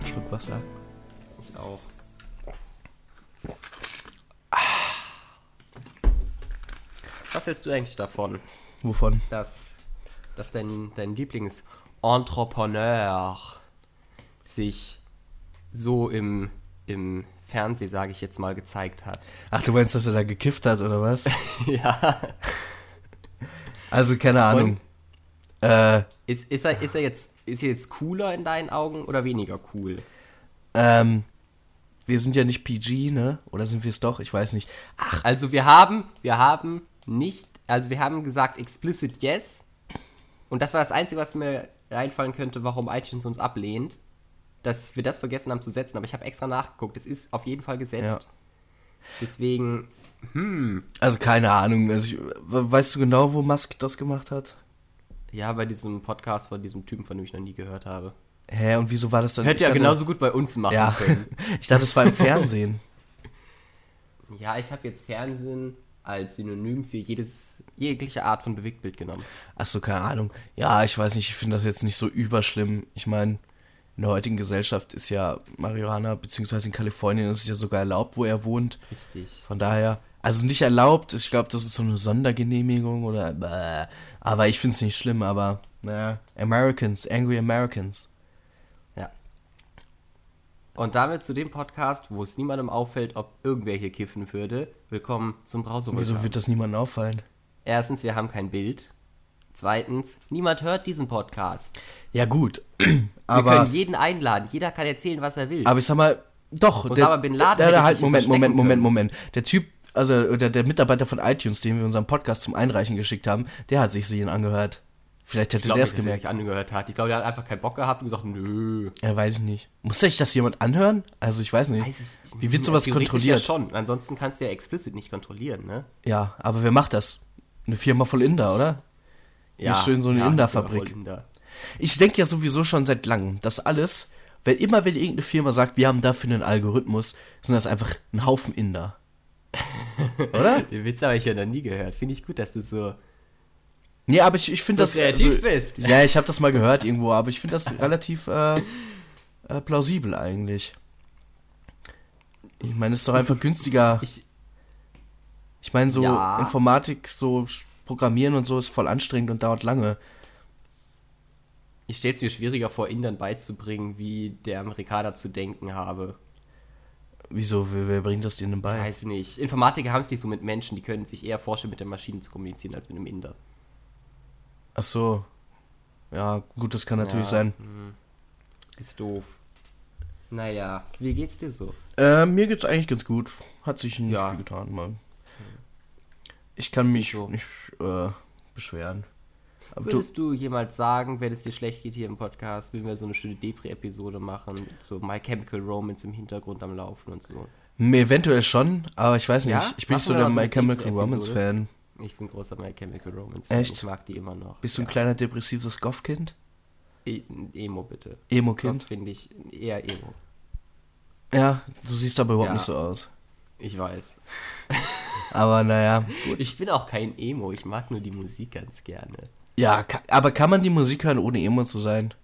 einen Schluck Wasser. Ich auch. Was hältst du eigentlich davon, Wovon? dass, dass dein, dein Lieblingsentrepreneur sich so im, im Fernsehen, sage ich jetzt mal, gezeigt hat? Ach, du meinst, dass er da gekifft hat, oder was? ja. Also, keine Ahnung. Äh, Ist, ist, er, ist, er jetzt, ist jetzt cooler in deinen Augen oder weniger cool? ähm, wir sind ja nicht PG, ne? Oder sind wir es doch? Ich weiß nicht. Ach, Also wir haben, wir haben nicht, also wir haben gesagt explicit yes. Und das war das Einzige, was mir einfallen könnte, warum iTunes uns ablehnt. Dass wir das vergessen haben zu setzen. Aber ich habe extra nachgeguckt. Es ist auf jeden Fall gesetzt. Ja. Deswegen, also keine Ahnung. Also, ich, we- weißt du genau, wo Musk das gemacht hat? Ja, bei diesem Podcast von diesem Typen, von dem ich noch nie gehört habe. Hä, und wieso war das dann? Hätte ja dachte- genauso gut bei uns machen Ja, können. ich dachte, es war im Fernsehen. Ja, ich habe jetzt Fernsehen als Synonym für jedes, jegliche Art von Bewegtbild genommen. Ach so, keine Ahnung. Ja, ich weiß nicht, ich finde das jetzt nicht so überschlimm. Ich meine, in der heutigen Gesellschaft ist ja Marihuana, beziehungsweise in Kalifornien ist es ja sogar erlaubt, wo er wohnt. Richtig. Von daher, also nicht erlaubt, ich glaube, das ist so eine Sondergenehmigung oder, bäh. aber ich finde es nicht schlimm, aber, naja, Americans, Angry Americans. Ja. Und damit zu dem Podcast, wo es niemandem auffällt, ob irgendwer hier kiffen würde. Willkommen zum Wieso Browser. wird das niemandem auffallen? Erstens, wir haben kein Bild. Zweitens, niemand hört diesen Podcast. Ja, gut, Wir aber, können jeden einladen. Jeder kann erzählen, was er will. aber ich sag mal, doch, Osama Bin Laden der, hätte der halt, Moment, Moment, Moment. Moment. Der Typ, also der, der Mitarbeiter von iTunes, den wir unseren Podcast zum Einreichen geschickt haben, der hat sich sie angehört. Vielleicht ich hätte der nicht, es er gemerkt. sich angehört hat. Ich glaube, der hat einfach keinen Bock gehabt und gesagt, nö. Ja, weiß ich nicht. Muss sich das jemand anhören? Also ich weiß nicht. Weiß ich, Wie wird sowas kontrolliert? Ja schon. Ansonsten kannst du ja explicit nicht kontrollieren, ne? Ja, aber wer macht das? Eine Firma voll Inder, oder? Ja. schön so eine ja, Inder-Fabrik. Inder. Ich denke ja sowieso schon seit langem, dass alles, wenn immer wenn irgendeine Firma sagt, wir haben dafür einen Algorithmus, sind das einfach ein Haufen Inder. Oder? Den Witz habe ich ja noch nie gehört. Finde ich gut, dass du so Nee, aber ich, ich finde So das. kreativ bist. Ja, ich habe das mal gehört irgendwo, aber ich finde das relativ äh, äh, plausibel eigentlich. Ich meine, es ist doch einfach günstiger. Ich, Ich meine, so Ja. Informatik, so Programmieren und so ist voll anstrengend und dauert lange. ich stelle es mir schwieriger vor, Indern beizubringen, wie der Amerikaner zu denken habe. Wieso? Wer, bringt das denen bei? Weiß nicht. Informatiker haben es nicht so mit Menschen, die können sich eher vorstellen, mit der Maschine zu kommunizieren, als mit einem Inder. Ach so. Ja, gut, das kann natürlich Ja. sein. Ist doof. Naja, wie geht's dir so? Äh, mir geht's eigentlich ganz gut. Hat sich nicht Ja. viel getan, Mann. Ich kann mich Wieso? nicht äh, beschweren. Du, Würdest du jemals sagen, wenn es dir schlecht geht hier im Podcast, wenn wir so eine schöne Depri-Episode machen, so My Chemical Romance im Hintergrund am Laufen und so? eventuell schon, aber ich weiß nicht. Ja? Ich bin nicht so der My Chemical Depri-Episode? Romance Fan. Ich bin großer My Chemical Romance. Echt? Ich mag die immer noch. Bist du ein kleiner depressives Goth-Kind? E Emo bitte. Emo-Kind? Finde ich eher Emo. Ja, du siehst aber überhaupt Ja. nicht so aus. Ich weiß. Aber naja. Ich bin auch kein Emo, ich mag nur die Musik ganz gerne. Ja, ka aber kann man die Musik hören, ohne Emo zu sein?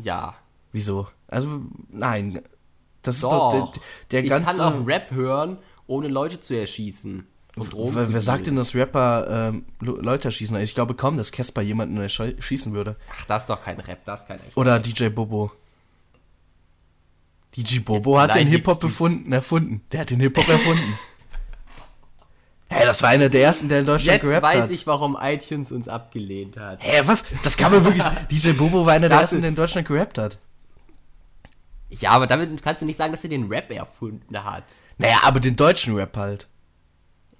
Ja. Wieso? Also, nein. Das ist Doch. doch der, der ich ganze. kann auch Rap hören, ohne Leute zu erschießen. Und Drogen wer, wer sagt denn, dass Rapper ähm, Le- Leute erschießen? Ich glaube kaum, dass Casper jemanden ersch- schießen würde. Ach, das ist doch kein Rap, das ist kein echt. Oder DJ Bobo. DJ Bobo hat den Hip-Hop erfunden. Der hat den Hip-Hop erfunden. Hä, das war einer der ersten, der in Deutschland Jetzt gerappt weiß hat. ich, warum iTunes uns abgelehnt hat. Hä, was? Das kann man wirklich. DJ Bobo war einer der ersten, der in Deutschland gerappt hat. Ja, aber damit kannst du nicht sagen, dass er den Rap erfunden hat. Naja, aber den deutschen Rap halt.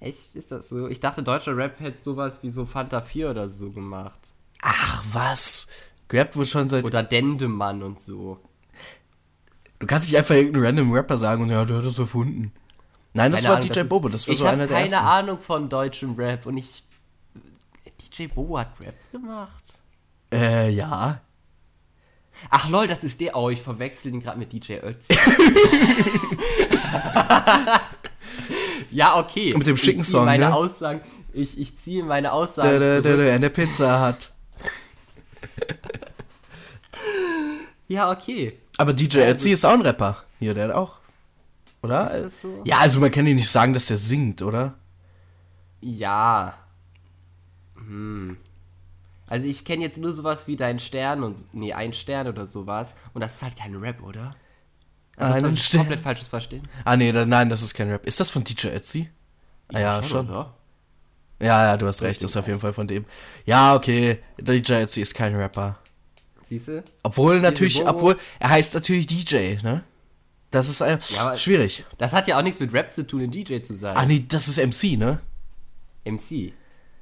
Echt? Ist das so? Ich dachte, deutscher Rap hätte sowas wie so Fanta 4 oder so gemacht. Ach, was? Gerappt wurde schon seit. Oder Dendemann und so. Du kannst nicht einfach irgendeinen random Rapper sagen und ja, der hat das erfunden. Nein, das Keine war Ahnung, DJ das Bobo, das war ich so einer der keine ersten. Ahnung von deutschem Rap und ich. DJ Bobo hat Rap gemacht. Äh, ja. Ach lol, das ist der. Oh, ich verwechsel ihn gerade mit DJ Ötz. ja, okay. Mit dem schicken ich Song, meine ne? Aussagen, ich, ich ziehe meine Aussagen Der, der, der, zurück. der eine Pizza hat. Ja, okay. Aber DJ Ja, Ötzi also- ist auch ein Rapper. Hier, der hat auch. Oder? Ist das so? Ja, also man kann ja nicht sagen, dass der singt, oder? Ja. Hm. Also ich kenne jetzt nur sowas wie Dein Stern und nee, ein Stern oder sowas. Und das ist halt kein Rap, oder? Also Einen ich Stern. komplett falsches Verstehen. Ah, nee, da, nein, das ist kein Rap. Ist das von DJ Ötzi? Ah, ja, schon. oder? Ja, ja, du hast recht, das ist auf jeden Fall von dem. Ja, okay, DJ Ötzi ist kein Rapper. Siehst du? Obwohl natürlich, obwohl, er heißt natürlich DJ, ne? Das ist äh, Ja, schwierig. Das hat ja auch nichts mit Rap zu tun, ein DJ zu sein. Ah, nee, das ist MC, ne? MC.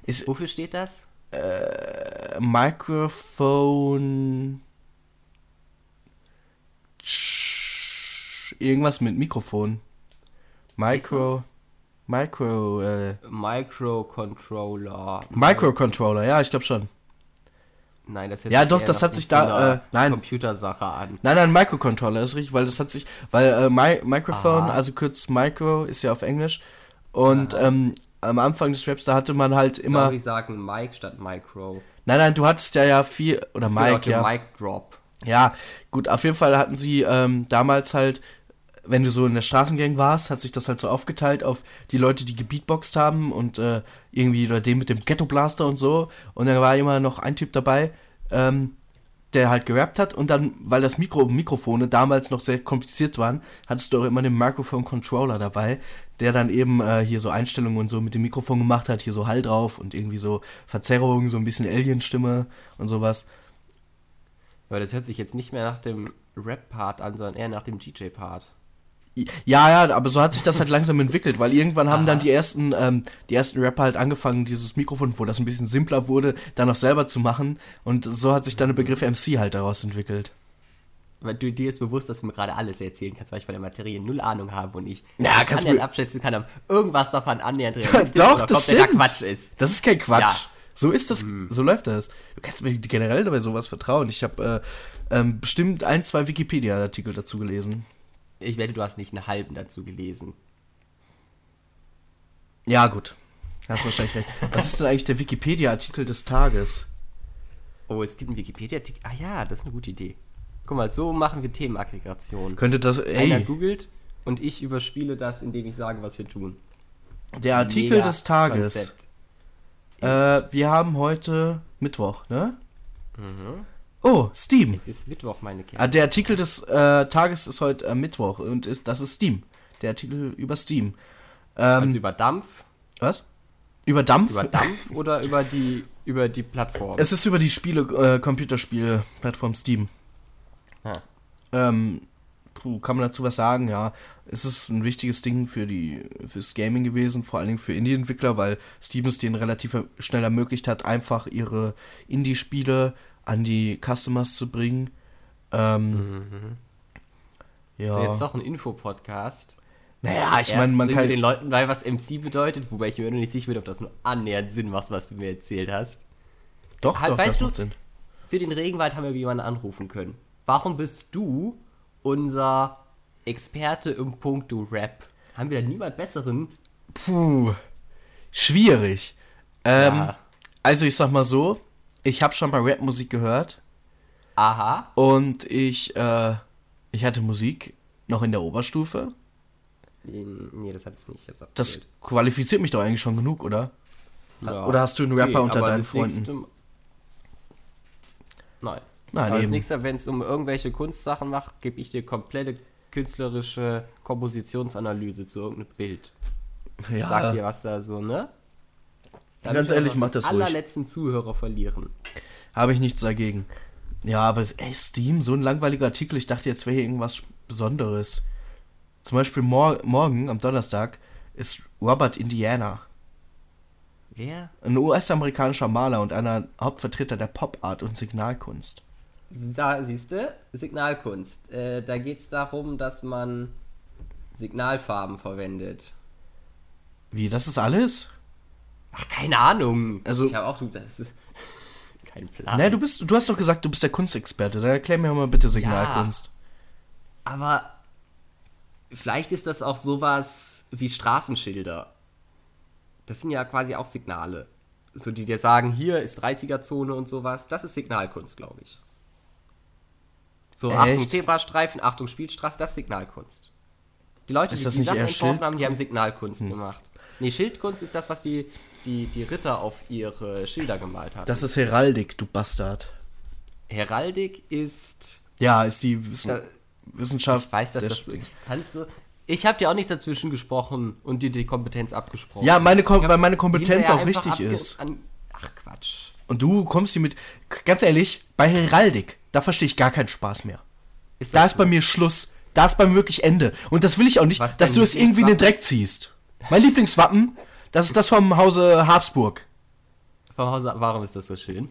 Ist Wofür steht das? äh, Microphone. Irgendwas mit Mikrofon. Micro. Micro. Äh, Microcontroller. Microcontroller, ja, ich glaube schon. Nein, das hört Ja, doch, das hat sich da, äh, nein. Computersache an. Nein, nein, Microcontroller ist richtig, weil das hat sich, weil äh, Mi Microphone, Aha. also kurz Micro, ist ja auf Englisch. Und ähm, am Anfang des Raps, da hatte man halt Ich immer. die sagen Mic statt Micro. Nein, nein, du hattest ja ja viel. Oder auch Mike, ja. Mic Drop. Ja, gut, auf jeden Fall hatten sie ähm, damals halt, wenn du so in der Straßengang warst, hat sich das halt so aufgeteilt auf die Leute, die gebeatboxt haben und äh, irgendwie oder den mit dem Ghetto Blaster und so. Und dann war immer noch ein Typ dabei, ähm, der halt gerappt hat und dann, weil das Mikro Mikrofone damals noch sehr kompliziert waren, hattest du auch immer den Microphone Controller dabei, der dann eben äh, hier so Einstellungen und so mit dem Mikrofon gemacht hat, hier so Hall drauf und irgendwie so Verzerrungen, so ein bisschen Alien-Stimme und sowas. Aber das hört sich jetzt nicht mehr nach dem Rap-Part an, sondern eher nach dem DJ-Part. Ja, ja, aber so hat sich das halt langsam entwickelt, weil irgendwann haben dann die ersten, ähm, die ersten Rapper halt angefangen, dieses Mikrofon, wo das ein bisschen simpler wurde, dann noch selber zu machen. Und so hat sich dann der Begriff MC halt daraus entwickelt. Weil du dir ist bewusst, dass du mir gerade alles erzählen kannst, weil ich von der Materie null Ahnung habe und ich Ja, nicht kannst annähernd abschätzen kann, ob irgendwas davon annähernd realistisch Doch, oder das stimmt. Quatsch ist. Das ist kein Quatsch. Ja. So ist das, so läuft das. Du kannst mir generell dabei sowas vertrauen. Ich habe äh, ähm, bestimmt ein, zwei Wikipedia-Artikel dazu gelesen. Ich wette, du hast nicht einen halben dazu gelesen. Ja, gut. Hast wahrscheinlich recht. Was ist denn eigentlich der Wikipedia-Artikel des Tages? Oh, es gibt einen Wikipedia-Artikel. Ah ja, das ist eine gute Idee. Guck mal, so machen wir Themenaggregation. Könnte das, Einer ey, googelt und ich überspiele das, indem ich sage, was wir tun. der Artikel Mega des Tages. Äh, wir haben heute Mittwoch, ne? Oh, Steam. Es ist Mittwoch, meine Kinder. Ah, der Artikel des äh, Tages ist heute äh, Mittwoch und ist, das ist Steam. Der Artikel über Steam. Ähm, also über Dampf, was? Über Dampf? über Dampf oder über die über die Plattform? Es ist über die Spiele, äh, Computerspiele-Plattform Steam. Ah. Ähm, puh, kann man dazu was sagen? Ja, es ist ein wichtiges Ding für die fürs Gaming gewesen, vor allen Dingen für Indie-Entwickler, weil Steam es denen relativ schnell ermöglicht hat, einfach ihre Indie-Spiele an die Customers zu bringen. Ähm, ja. Ist ja jetzt doch ein Infopodcast. naja, ich meine, man kann. den Leuten bei, was MC bedeutet, wobei ich mir noch nicht sicher bin, ob das nur annähernd Sinn macht, was du mir erzählt hast. Doch, Halt, doch, weißt das du- macht Sinn. Für den Regenwald haben wir jemanden anrufen können. Warum bist du unser Experte im Punkto Rap? Haben wir da niemand besseren? Puh, schwierig. Ähm, Ja. Also ich sag mal so, ich habe schon mal Rapmusik gehört Aha. und ich, äh, ich hatte Musik noch in der Oberstufe. Nee, das hatte ich nicht. Ich Das qualifiziert mich doch eigentlich schon genug, oder? Ja. Oder hast du einen Rapper Nee, unter deinen das Freunden? nächste- Nein. Nein, aber das eben. nächste, wenn es um irgendwelche Kunstsachen macht, gebe ich dir komplette künstlerische Kompositionsanalyse zu irgendeinem Bild. Sag dir, Ja, was da so, ne? Damit Ganz ehrlich, auch mach das ruhig. allerletzten Zuhörer verlieren. habe ich nichts dagegen. Ja, aber ey, Steam, so ein langweiliger Artikel, ich dachte, jetzt wäre hier irgendwas Besonderes. Zum Beispiel mor morgen, am Donnerstag, ist Robert Indiana. Wer? Ein US-amerikanischer Maler und einer Hauptvertreter der Pop-Art und Signalkunst. Da, siehst du, Signalkunst. Äh, da geht es darum, dass man Signalfarben verwendet. Wie, das ist alles? Ach, keine Ahnung. Also- ich habe auch das kein Plan. Ne, du bist, du hast doch gesagt, du bist der Kunstexperte. Dann erklär mir mal bitte Signalkunst. Aber vielleicht ist das auch sowas wie Straßenschilder. Das sind ja quasi auch Signale. So, die dir sagen, hier ist 30er-Zone und sowas. Das ist Signalkunst, glaube ich. So, Echt? Achtung Zebrastreifen, Achtung Spielstraße, das ist Signalkunst. Die Leute, Ist die das die nicht Sachen entworfen Schild- haben, die haben Signalkunst gemacht. Nee, Schildkunst ist das, was die, die, die Ritter auf ihre Schilder gemalt haben. Das ist Heraldik, du Bastard. Heraldik ist. Ja, ist die Wissen Äh, Wissenschaft. Ich weiß, dass das so. Kannst du. Ich habe dir auch nicht dazwischen gesprochen und dir die Kompetenz abgesprochen. Ja, meine Kom weil meine Kompetenz auch richtig ist. An, ach Quatsch. Und du kommst hier mit. Ganz ehrlich, bei Heraldik, da verstehe ich gar keinen Spaß mehr. Ist Da ist bei mir Schluss. Da ist bei mir wirklich Ende. Und das will ich auch nicht, Was dass du es irgendwie in den? Dreck ziehst. Mein Lieblingswappen, das ist das vom Hause Habsburg. Vom Hause, warum ist das so schön?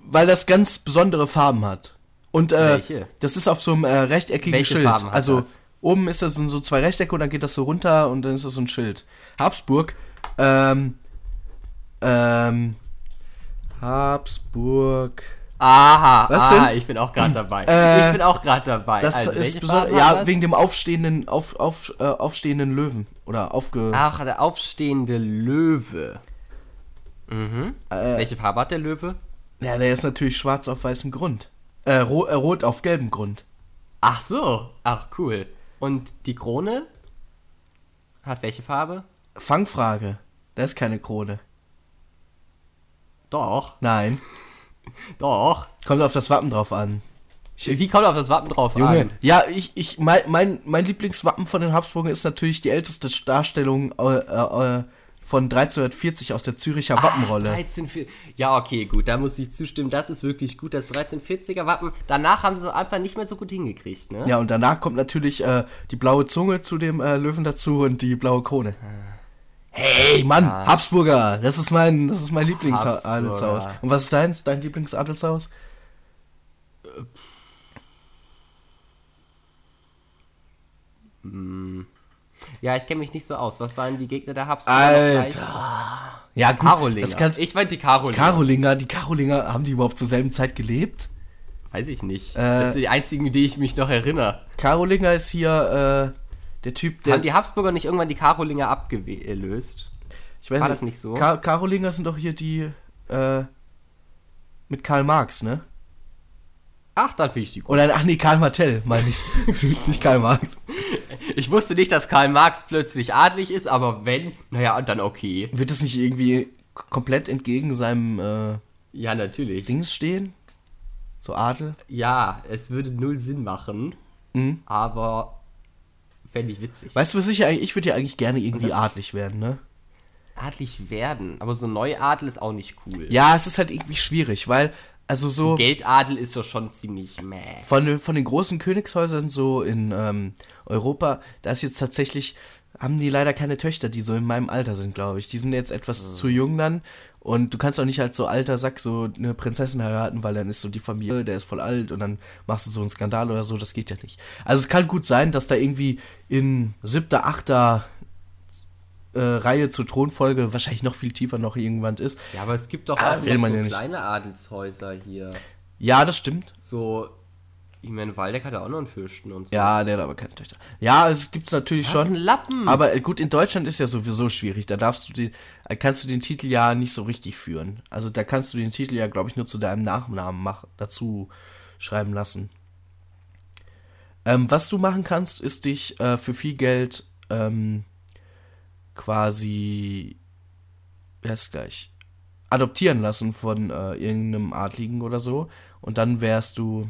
Weil das ganz besondere Farben hat. Und äh, Welche? das ist auf so einem äh, rechteckigen Welche Schild. Farben hat also das? oben ist das sind so zwei Rechtecke und dann geht das so runter und dann ist das so ein Schild. Habsburg, ähm, ähm, Habsburg. Aha, Was aha, denn? ich bin auch gerade dabei. Äh, ich bin auch gerade dabei. Das also, ist besonders, ja, wegen dem aufstehenden, auf, auf, äh, aufstehenden Löwen. Oder aufge. Ach, der aufstehende Löwe. Mhm. Äh. Welche Farbe hat der Löwe? Ja, der ist natürlich schwarz auf weißem Grund. Äh, ro äh, rot auf gelbem Grund. Ach so. Ach, cool. Und die Krone? Hat welche Farbe? Fangfrage. Da ist keine Krone. Doch. Nein. Doch. Kommt auf das Wappen drauf an. Wie kommt auf das Wappen drauf Junge. an? Ja, ich, ich, mein, mein, mein Lieblingswappen von den Habsburgern ist natürlich die älteste Darstellung äh, äh, von 1340 aus der Züricher Wappenrolle. 13, ja, okay, gut, da muss ich zustimmen. Das ist wirklich gut, das 1340er Wappen. Danach haben sie es einfach nicht mehr so gut hingekriegt, ne? Ja, und danach kommt natürlich äh, die blaue Zunge zu dem äh, Löwen dazu und die blaue Krone. Hey, Mann, Habsburger, das ist mein, das ist mein. Lieblingsadelshaus. Und was ist deins, dein Lieblingsadelshaus? Ja, ich kenne mich nicht so aus. Was waren die Gegner der Habsburger? Alter. Ja, gut, Karolinger. das kannst, ich fand die Karolinger. Karolinger, die Karolinger, haben die überhaupt zur selben Zeit gelebt? Weiß ich nicht. Äh, das sind die einzigen, die ich mich noch erinnere. Karolinger ist hier äh, der Typ, der. Haben die Habsburger nicht irgendwann die Karolinger abgelöst? ich weiß war das nicht so? Ka Karolinger sind doch hier die äh, mit Karl Marx, ne? Ach, dann finde ich die gut. Oder ach nee, Karl Martell, meine ich. Nicht Karl Marx. Ich wusste nicht, dass Karl Marx plötzlich adlig ist, aber wenn, naja, dann okay. Wird das nicht irgendwie komplett entgegen seinem äh, Ja, natürlich. Dings stehen? So Adel? Ja, es würde null Sinn machen, Mhm. aber fände ich witzig. Weißt du, was ich eigentlich, ich würde ja eigentlich gerne irgendwie adlig werden, ne? Adlig werden, aber so Neuadel ist auch nicht cool. Ja, es ist halt irgendwie schwierig, weil, also so Geldadel ist doch schon ziemlich meh. von, den- von den großen Königshäusern so in ähm, Europa, da ist jetzt tatsächlich, haben die leider keine Töchter, die so in meinem Alter sind, glaube ich. Die sind jetzt etwas zu jung dann und du kannst auch nicht als so alter Sack so eine Prinzessin heiraten, weil dann ist so die Familie, der ist voll alt und dann machst du so einen Skandal oder so, das geht ja nicht. Also es kann gut sein, dass da irgendwie in siebter, achter äh, Reihe zur Thronfolge wahrscheinlich noch viel tiefer noch irgendwann ist. Ja, aber es gibt doch Ah, auch man so ja kleine Adelshäuser hier. Ja, das stimmt. So, ich meine, Waldeck hat ja auch noch einen Fürsten und so. Ja, der hat aber keine Töchter. Ja, es gibt's natürlich Was schon. ein Lappen. Aber gut, in Deutschland ist ja sowieso schwierig. Da darfst du den, äh, kannst du den Titel ja nicht so richtig führen. Also da kannst du den Titel ja, glaube ich, nur zu deinem Nachnamen mach, dazu schreiben lassen. Ähm, was du machen kannst, ist dich äh, für viel Geld ähm, quasi, wer ist gleich, adoptieren lassen von äh, irgendeinem Adligen oder so. Und dann wärst du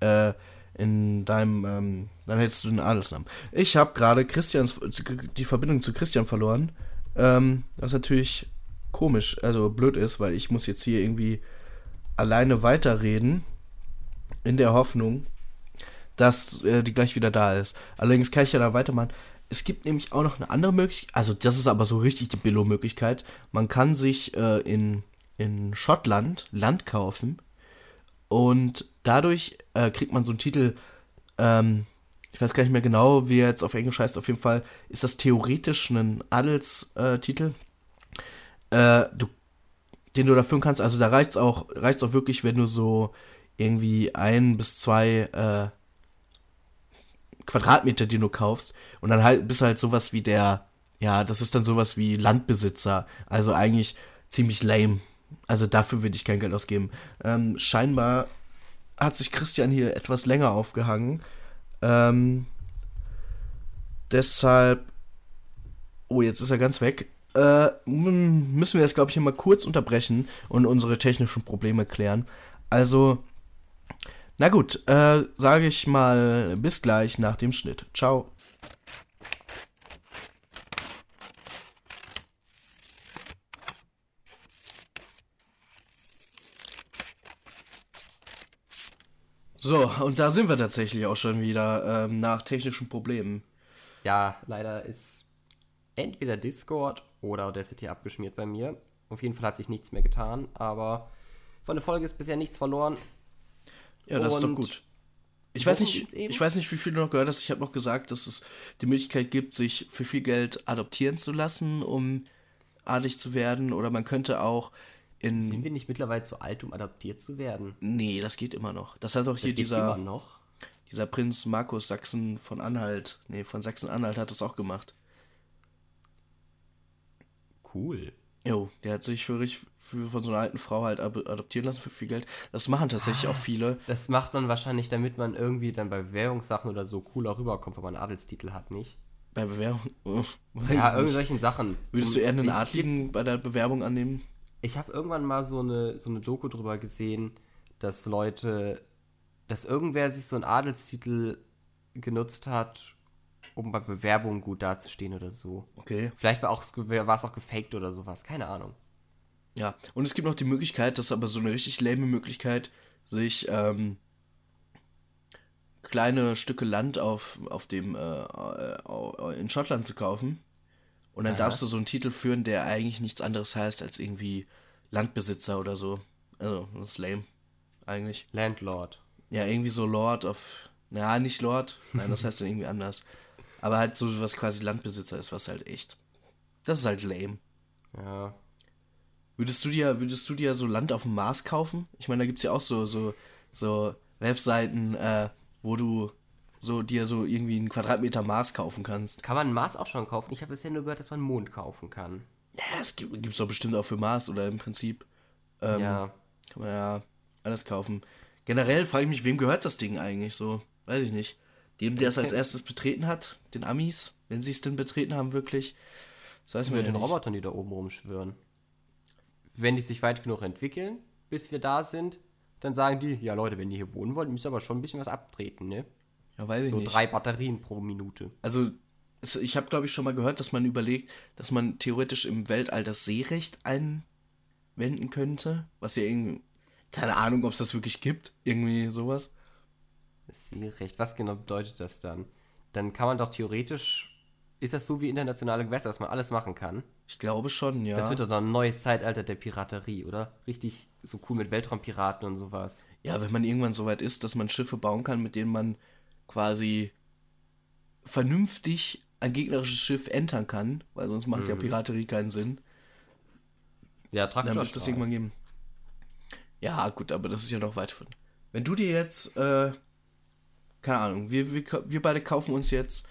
äh, in deinem, ähm, dann hättest du den Adelsnamen. Ich habe gerade Christians, die Verbindung zu Christian verloren. Ähm, was natürlich komisch, also blöd ist, weil ich muss jetzt hier irgendwie alleine weiterreden. In der Hoffnung, dass äh, die gleich wieder da ist. Allerdings kann ich ja da weitermachen. Es gibt nämlich auch noch eine andere Möglichkeit, also das ist aber so richtig die Billo-Möglichkeit. Man kann sich äh, in, in Schottland Land kaufen und dadurch äh, kriegt man so einen Titel, ähm, ich weiß gar nicht mehr genau, wie er jetzt auf Englisch heißt, auf jeden Fall ist das theoretisch ein Adelstitel, äh, du, den du da führen kannst. Also da reicht's auch, reicht's auch wirklich, wenn du so irgendwie ein bis zwei äh, Quadratmeter, die du kaufst. Und dann halt bist du halt sowas wie der, ja, das ist dann sowas wie Landbesitzer. Also eigentlich ziemlich lame. Also dafür würde ich kein Geld ausgeben. Ähm, scheinbar hat sich Christian hier etwas länger aufgehangen. Ähm, deshalb. Oh, jetzt ist er ganz weg. Äh, müssen wir jetzt, glaube ich, hier mal kurz unterbrechen und unsere technischen Probleme klären. Also, na gut, äh, sage ich mal bis gleich nach dem Schnitt. Ciao. So, und da sind wir tatsächlich auch schon wieder ähm, nach technischen Problemen. Ja, leider ist entweder Discord oder Audacity abgeschmiert bei mir. Auf jeden Fall hat sich nichts mehr getan, aber von der Folge ist bisher nichts verloren. Ja, das und ist doch gut. Ich weiß, nicht, ich weiß nicht, wie viel du noch gehört hast. Ich habe noch gesagt, dass es die Möglichkeit gibt, sich für viel Geld adoptieren zu lassen, um adlig zu werden. Oder man könnte auch in. Sind wir nicht mittlerweile zu alt, um adoptiert zu werden? Nee, das geht immer noch. Das hat doch hier dieser. Dieser Prinz Markus Sachsen von Anhalt, nee, von Sachsen-Anhalt hat das auch gemacht. Cool. Jo, der hat sich für, für von so einer alten Frau halt adoptieren lassen für viel Geld. Das machen tatsächlich ah, auch viele. Das macht man wahrscheinlich, damit man irgendwie dann bei Bewerbungssachen oder so cooler rüberkommt, wenn man einen Adelstitel hat, nicht? Bei Bewerbung? Oh, ja, irgendwelchen Sachen. Würdest du eher einen Adligen bei der Bewerbung annehmen? Ich habe irgendwann mal so eine, so eine Doku drüber gesehen, dass Leute, dass irgendwer sich so einen Adelstitel genutzt hat, um bei Bewerbungen gut dazustehen oder so. Okay. Vielleicht war es auch gefaked oder sowas, keine Ahnung. Ja, und es gibt noch die Möglichkeit, das ist aber so eine richtig lame Möglichkeit, sich ähm, kleine Stücke Land auf, auf dem äh, äh in Schottland zu kaufen und dann Aha. darfst du so einen Titel führen, der eigentlich nichts anderes heißt als irgendwie Landbesitzer oder so. Also, das ist lame. Eigentlich. Landlord. Ja, irgendwie so Lord of. Naja, nicht Lord. Nein, das heißt dann irgendwie anders. Aber halt so, was quasi Landbesitzer ist, was halt echt. Das ist halt lame. Ja. Würdest du dir, würdest du dir so Land auf dem Mars kaufen? Ich meine, da gibt es ja auch so, so, so Webseiten, äh, wo du so dir so irgendwie einen Quadratmeter Mars kaufen kannst. Kann man Mars auch schon kaufen? Ich habe bisher nur gehört, dass man Mond kaufen kann. Ja, es gibt es doch bestimmt auch für Mars oder im Prinzip. Ähm, ja. Kann man ja alles kaufen. Generell frage ich mich, wem gehört das Ding eigentlich so? Weiß ich nicht. Dem, der es als erstes betreten hat, den Amis, wenn sie es denn betreten haben, wirklich. Das weiß man ja den nicht. Robotern, die da oben rumschwören. Wenn die sich weit genug entwickeln, bis wir da sind, dann sagen die, ja Leute, wenn ihr hier wohnen wollt, müsst ihr aber schon ein bisschen was abtreten, ne? Ja, weiß ich so nicht. So drei Batterien pro Minute. Also, ich habe, glaube ich, schon mal gehört, dass man überlegt, dass man theoretisch im Weltall das Seerecht einwenden könnte. Was ja irgendwie. Keine Ahnung, ob es das wirklich gibt. Irgendwie sowas. Das Seerecht, was genau bedeutet das dann? Dann kann man doch theoretisch. Ist das so wie internationale Gewässer, dass man alles machen kann? Ich glaube schon, ja. Das wird doch dann ein neues Zeitalter der Piraterie, oder? Richtig so cool mit Weltraumpiraten und sowas. Ja, wenn man irgendwann so weit ist, dass man Schiffe bauen kann, mit denen man quasi vernünftig ein gegnerisches Schiff entern kann, weil sonst macht mhm. ja Piraterie keinen Sinn. Ja, Traktor. Dann wird es das irgendwann geben. Ja, gut, aber das ist ja noch weit von. Wenn du dir jetzt, äh, keine Ahnung, wir, wir, wir beide kaufen uns jetzt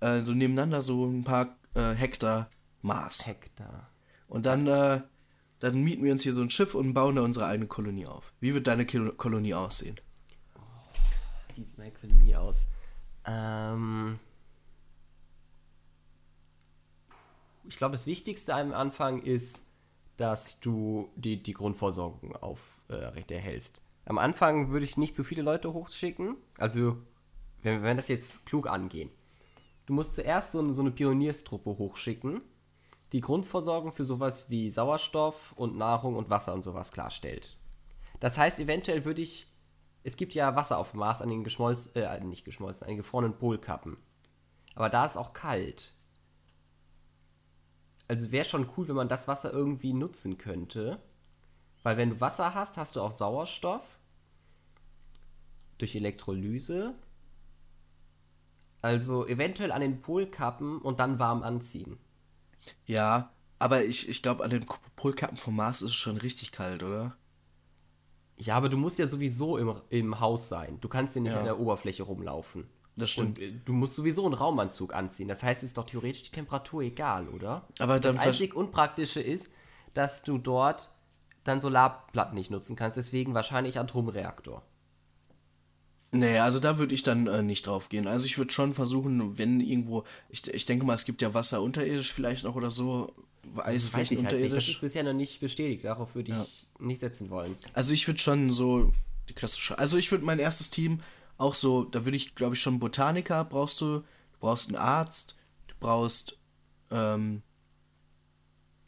äh, so nebeneinander so ein paar äh, Hektar Mars. Hektar. Und dann, äh, dann mieten wir uns hier so ein Schiff und bauen da unsere eigene Kolonie auf. Wie wird deine Kolonie aussehen? Wie sieht meine Kolonie aus? Ähm. Ich glaube, das Wichtigste am Anfang ist, dass du die, die Grundversorgung aufrecht äh. Am Anfang würde ich nicht so viele Leute hochschicken. Also, wenn wir das jetzt klug angehen. Du musst zuerst so eine, so eine Pionierstruppe hochschicken, die Grundversorgung für sowas wie Sauerstoff und Nahrung und Wasser und sowas klarstellt. Das heißt, eventuell würde ich es gibt ja Wasser auf dem Mars an den geschmolzen, äh, nicht geschmolzen, an den gefrorenen Polkappen. Aber da ist auch kalt. Also wäre schon cool, wenn man das Wasser irgendwie nutzen könnte. Weil wenn du Wasser hast, hast du auch Sauerstoff. Durch Elektrolyse. Also eventuell an den Polkappen und dann warm anziehen. Ja, aber ich, ich glaube, an den Polkappen vom Mars ist es schon richtig kalt, oder? Ja, aber du musst ja sowieso im, im Haus sein. Du kannst ja nicht ja. an der Oberfläche rumlaufen. Das stimmt. Und, äh, du musst sowieso einen Raumanzug anziehen. Das heißt, es ist doch theoretisch die Temperatur egal, oder? Aber das einzig Unpraktische ist, dass du dort dann Solarplatten nicht nutzen kannst. Deswegen wahrscheinlich Atomreaktor. Nee, also da würde ich dann äh, nicht drauf gehen. Also ich würde schon versuchen, wenn irgendwo, ich, ich denke mal, es gibt ja Wasser unterirdisch vielleicht noch oder so, Eisflächen Weiß ich halt nicht. Das unterirdisch. ist bisher noch nicht bestätigt. Darauf würde ich Ja. nicht setzen wollen. Also ich würde schon so die klassische, also ich würde mein erstes Team auch so, da würde ich glaube ich schon Botaniker brauchst du, du brauchst einen Arzt, du brauchst ähm,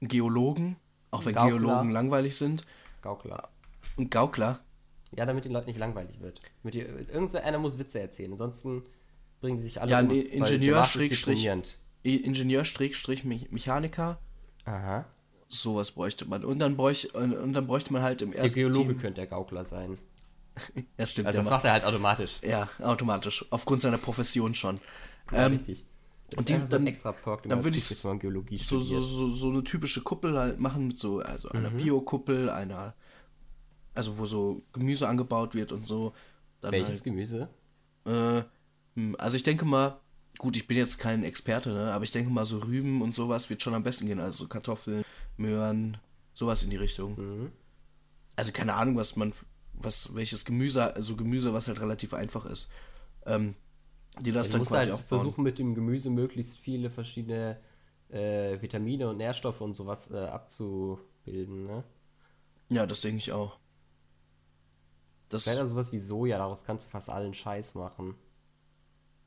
einen Geologen, auch wenn Gaukler. Geologen langweilig sind, Gaukler. und Gaukler. Ja, damit den Leuten nicht langweilig wird. Mit dir, irgendeiner muss Witze erzählen. Ansonsten bringen die sich alle Ja, um. ein weil Ingenieur, der Schrägstrich-. Ingenieur Schrägstrich Me- Mechaniker, Aha. sowas bräuchte man. Und dann bräuchte und, dann bräuchte man halt im Der ersten Geologe Team. könnte der Gaukler sein. Ja, stimmt. Also der das macht er halt automatisch. Ja, automatisch. Aufgrund seiner Profession schon. Ja, Ähm, richtig. Das und die- so dann- extra Perk, dann würde ich so, so, so, eine typische Kuppel halt machen mit so, also einer Bio-Kuppel, einer, also wo so Gemüse angebaut wird und so. Dann Welches Gemüse? halt, äh, hm, also ich denke mal, gut, ich bin jetzt kein Experte, ne, aber ich denke mal, so Rüben und sowas wird schon am besten gehen. Also so Kartoffeln, Möhren, sowas in die Richtung. Mhm. Also keine Ahnung, was man, was, welches Gemüse, also Gemüse, was halt relativ einfach ist. Ähm, die das Du dann musst quasi halt aufbauen. versuchen, mit dem Gemüse möglichst viele verschiedene äh, Vitamine und Nährstoffe und sowas äh, abzubilden. Ne? Ja, das denke ich auch. Das, Wäre da sowas wie Soja, daraus kannst du fast allen Scheiß machen.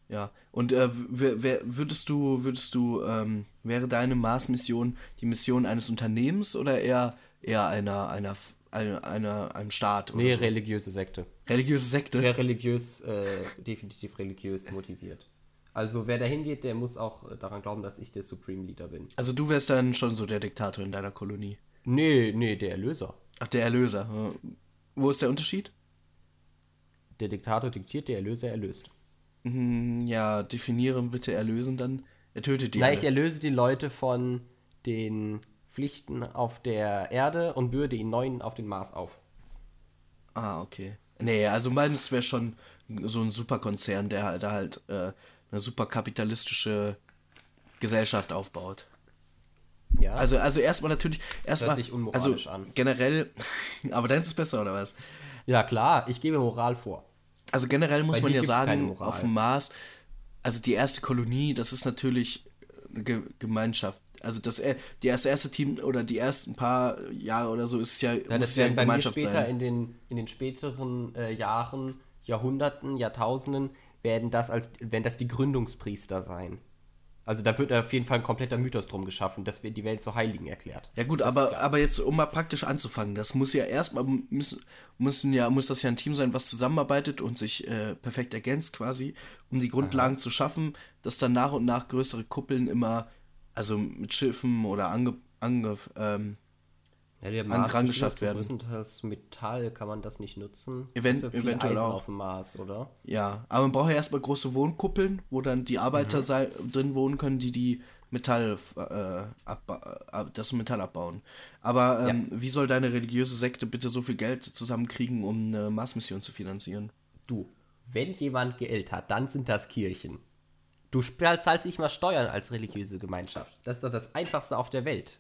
Ja, und äh, würdest du, würdest du, ähm, wäre deine Mars-Mission die Mission eines Unternehmens oder eher, eher einer, einer, einer, einer einem Staat? Oder Nee, so? religiöse Sekte. Religiöse Sekte? Wer religiös, äh, definitiv religiös motiviert. Also wer da hingeht, der muss auch daran glauben, dass ich der Supreme Leader bin. Also du wärst dann schon so der Diktator in deiner Kolonie. Nee, nee, der Erlöser. Ach, der Erlöser. ja. Wo ist der Unterschied? Der Diktator diktiert, der Erlöser erlöst. Hm, ja, definieren bitte erlösen dann. Er tötet die. Na, alle. ich erlöse die Leute von den Pflichten auf der Erde und bürde ihnen neuen auf den Mars auf. Ah, okay. Nee, also meines wäre schon so ein Superkonzern, der halt, der halt äh, eine super kapitalistische Gesellschaft aufbaut. Ja, Also, also erstmal natürlich, erstmal, sich unmoralisch also an. generell, aber deins ist besser, oder was? ja klar, ich gebe Moral vor. Also generell muss man ja sagen, auf dem Mars, also die erste Kolonie, das ist natürlich eine Ge Gemeinschaft. Also das, äh, die erste, erste Team oder die ersten paar Jahre oder so ist es ja, Ja, muss das ja eine bei mir Gemeinschaft später sein. in den, in den späteren äh, Jahren, Jahrhunderten, Jahrtausenden, werden das als, werden das die Gründungspriester sein. Also da wird auf jeden Fall ein kompletter Mythos drum geschaffen, dass wir die Welt zu Heiligen erklärt. Ja gut, Das aber, aber jetzt, um mal praktisch anzufangen, das muss ja erstmal, müssen, müssen ja, muss das ja ein Team sein, was zusammenarbeitet und sich äh, perfekt ergänzt quasi, um die Grundlagen zu schaffen, dass dann nach und nach größere Kuppeln immer, also mit Schiffen oder ange, ange ähm, Ja, der an- rangeschafft werden. Das Metall kann man das nicht nutzen. Event- ja eventuell Eisen auch. auf dem Mars, oder? ja, aber man braucht ja erstmal große Wohnkuppeln, wo dann die Arbeiter sei, drin wohnen können, die die Metall, äh, äh, das Metall abbauen. Aber ähm, wie soll deine religiöse Sekte bitte so viel Geld zusammenkriegen, um eine Mars-Mission zu finanzieren? Du, wenn jemand Geld hat, dann sind das Kirchen. Du zahlst nicht mal Steuern als religiöse Gemeinschaft. Das ist doch das Einfachste auf der Welt.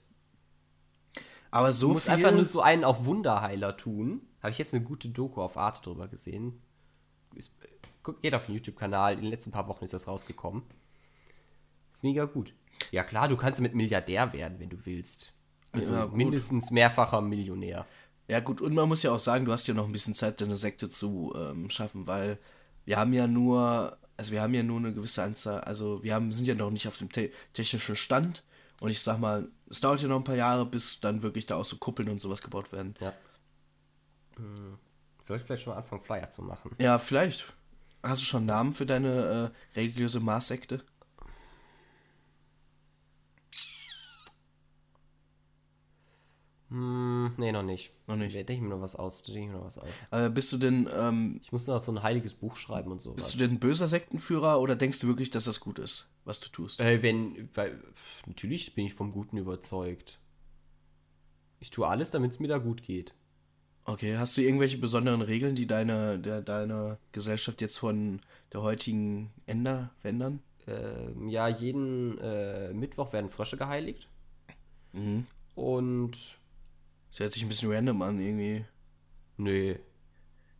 Aber so Du musst viel. einfach nur so einen auf Wunderheiler tun. Habe ich jetzt eine gute Doku auf Arte drüber gesehen. Ist, geht auf den YouTube-Kanal. In den letzten paar Wochen ist das rausgekommen. Ist mega gut. Ja klar, du kannst mit Milliardär werden, wenn du willst. Also Ja, mindestens mehrfacher Millionär. ja, gut, und man muss ja auch sagen, du hast ja noch ein bisschen Zeit, deine Sekte zu ähm, schaffen, weil wir haben ja nur, also wir haben ja nur eine gewisse Anzahl, also wir haben, sind ja noch nicht auf dem te technischen Stand. Und ich sag mal, es dauert ja noch ein paar Jahre, bis dann wirklich da auch so Kuppeln und sowas gebaut werden. Ja. Hm. Soll ich vielleicht schon mal anfangen, Flyer zu machen? Ja, vielleicht. Hast du schon einen Namen für deine äh, religiöse Mars-Sekte? Hm, nee, noch nicht. Noch nicht. Da denke ich mir noch was aus. Da denke ich mir noch was aus. Äh, bist du denn, ähm, Ich muss noch so ein heiliges Buch schreiben und sowas. bist du denn ein böser Sektenführer oder denkst du wirklich, dass das gut ist, was du tust? Äh, wenn, weil, natürlich bin ich vom Guten überzeugt. Ich tue alles, damit es mir da gut geht. Okay, hast du irgendwelche besonderen Regeln, die deine, der, deine Gesellschaft jetzt von der heutigen änder, verändern? Ähm, ja, jeden äh, Mittwoch werden Frösche geheiligt. Mhm. Und Das hört sich ein bisschen random an, irgendwie. nö.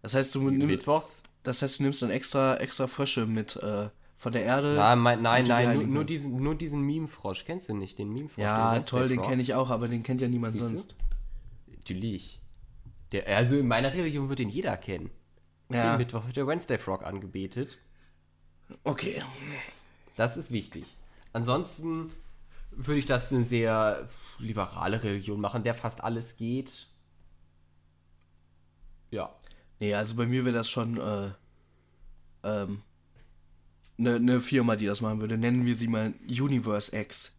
Das heißt, du nimm, Mittwochs? das heißt, du nimmst dann extra, extra Frösche mit äh, von der Erde. Nein, mein, nein, nein, nur, nur diesen, nur diesen Meme-Frosch. Kennst du nicht, den Meme-Frosch? Ja, den toll, den kenne ich auch, aber den kennt ja niemand Siehst du? sonst. Natürlich. Der, also in meiner Religion wird den jeder kennen. Ja, Jeden Mittwoch wird der Wednesday Frog angebetet. okay. Das ist wichtig. Ansonsten würde ich das eine sehr liberale Religion machen, der fast alles geht. Ja. Nee, also bei mir wäre das schon äh, ähm, eine ne Firma, die das machen würde. Nennen wir sie mal Universe X.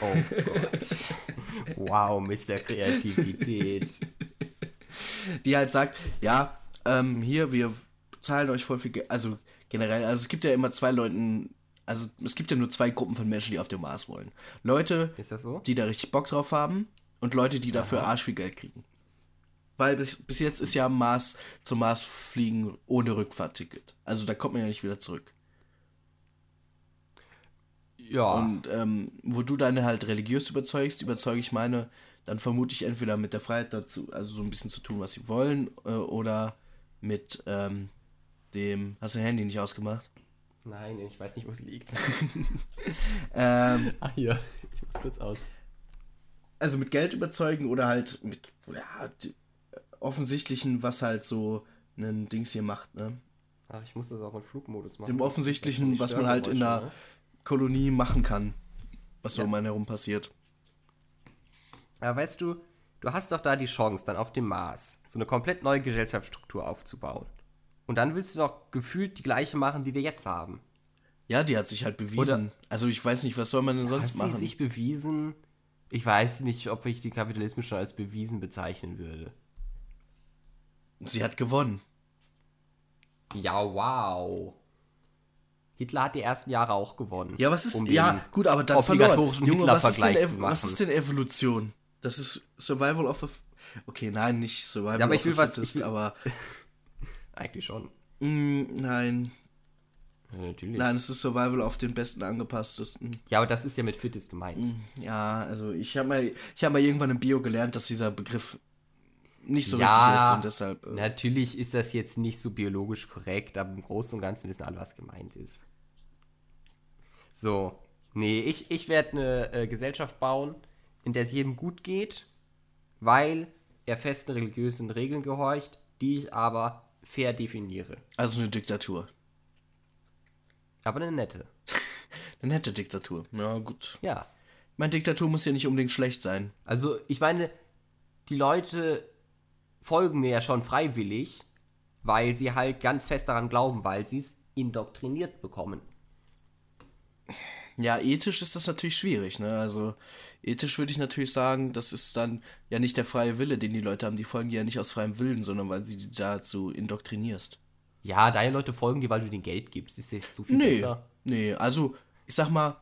Oh Gott. wow, Mr. Kreativität. Die halt sagt, ja, ähm, hier, wir zahlen euch voll viel Geld. Also generell, also es gibt ja immer zwei Leuten, also es gibt ja nur zwei Gruppen von Menschen, die auf dem Mars wollen. Leute, Ist das so? die da richtig Bock drauf haben und Leute, die dafür arsch viel Geld kriegen. Weil bis, bis jetzt ist ja Mars zum Mars fliegen ohne Rückfahrtticket. Also da kommt man ja nicht wieder zurück. Ja. Und ähm, wo du deine halt religiös überzeugst, überzeuge ich meine, dann vermute ich entweder mit der Freiheit dazu, also so ein bisschen zu tun, was sie wollen, äh, oder mit ähm, dem. Hast du dein Handy nicht ausgemacht? Nein, ich weiß nicht, wo es liegt. Ähm, ah, hier. Ich mach's kurz aus. also mit Geld überzeugen oder halt mit ja, offensichtlichen, was halt so ein Dings hier macht, ne? Ach, ich muss das auch in Flugmodus machen. Dem offensichtlichen, was man halt in einer Störgeräusche, Kolonie machen kann, was so Ja. um einen herum passiert. ne? Aber weißt du, du hast doch da die Chance, dann auf dem Mars so eine komplett neue Gesellschaftsstruktur aufzubauen. Und dann willst du doch gefühlt die gleiche machen, die wir jetzt haben. Ja, die hat sich halt bewiesen. Oder- also ich weiß nicht, was soll man denn sonst Hat sie machen? sich bewiesen? Ich weiß nicht, ob ich den Kapitalismus schon als bewiesen bezeichnen würde. Sie hat gewonnen. Ja, wow. Hitler hat die ersten Jahre auch gewonnen. Ja, was ist. um ja, gut, aber dann obligatorischen verloren. Junge, was ist, denn, was ist denn Evolution? Das ist Survival of a. Okay, nein, nicht Survival Ja, aber of ich will a was- Fittest, ich will- aber. Eigentlich schon. Mm, nein. Ja, natürlich. Nein, es ist Survival auf den besten angepasstesten. Ja, aber das ist ja mit Fittest gemeint. Ja, also ich habe mal, ich habe mal irgendwann im Bio gelernt, dass dieser Begriff nicht so Ja, richtig ist und deshalb. Äh, Natürlich ist das jetzt nicht so biologisch korrekt, aber im Großen und Ganzen wissen alle, was gemeint ist. So, nee, ich, ich werde eine äh, Gesellschaft bauen, in der es jedem gut geht, weil er festen religiösen Regeln gehorcht, die ich aber fair definiere. also eine Diktatur. Aber eine nette. Eine nette Diktatur. Ja, gut. Ja. Meine Diktatur muss ja nicht unbedingt schlecht sein. Also, ich meine, die Leute folgen mir ja schon freiwillig, weil sie halt ganz fest daran glauben, weil sie es indoktriniert bekommen. Ja, ethisch ist das natürlich schwierig, ne? Also ethisch würde ich natürlich sagen, das ist dann ja nicht der freie Wille, den die Leute haben. Die folgen dir ja nicht aus freiem Willen, sondern weil sie die dazu indoktrinierst. Ja, deine Leute folgen dir, weil du denen Geld gibst. Ist jetzt zu viel Nee, besser. nee, also ich sag mal,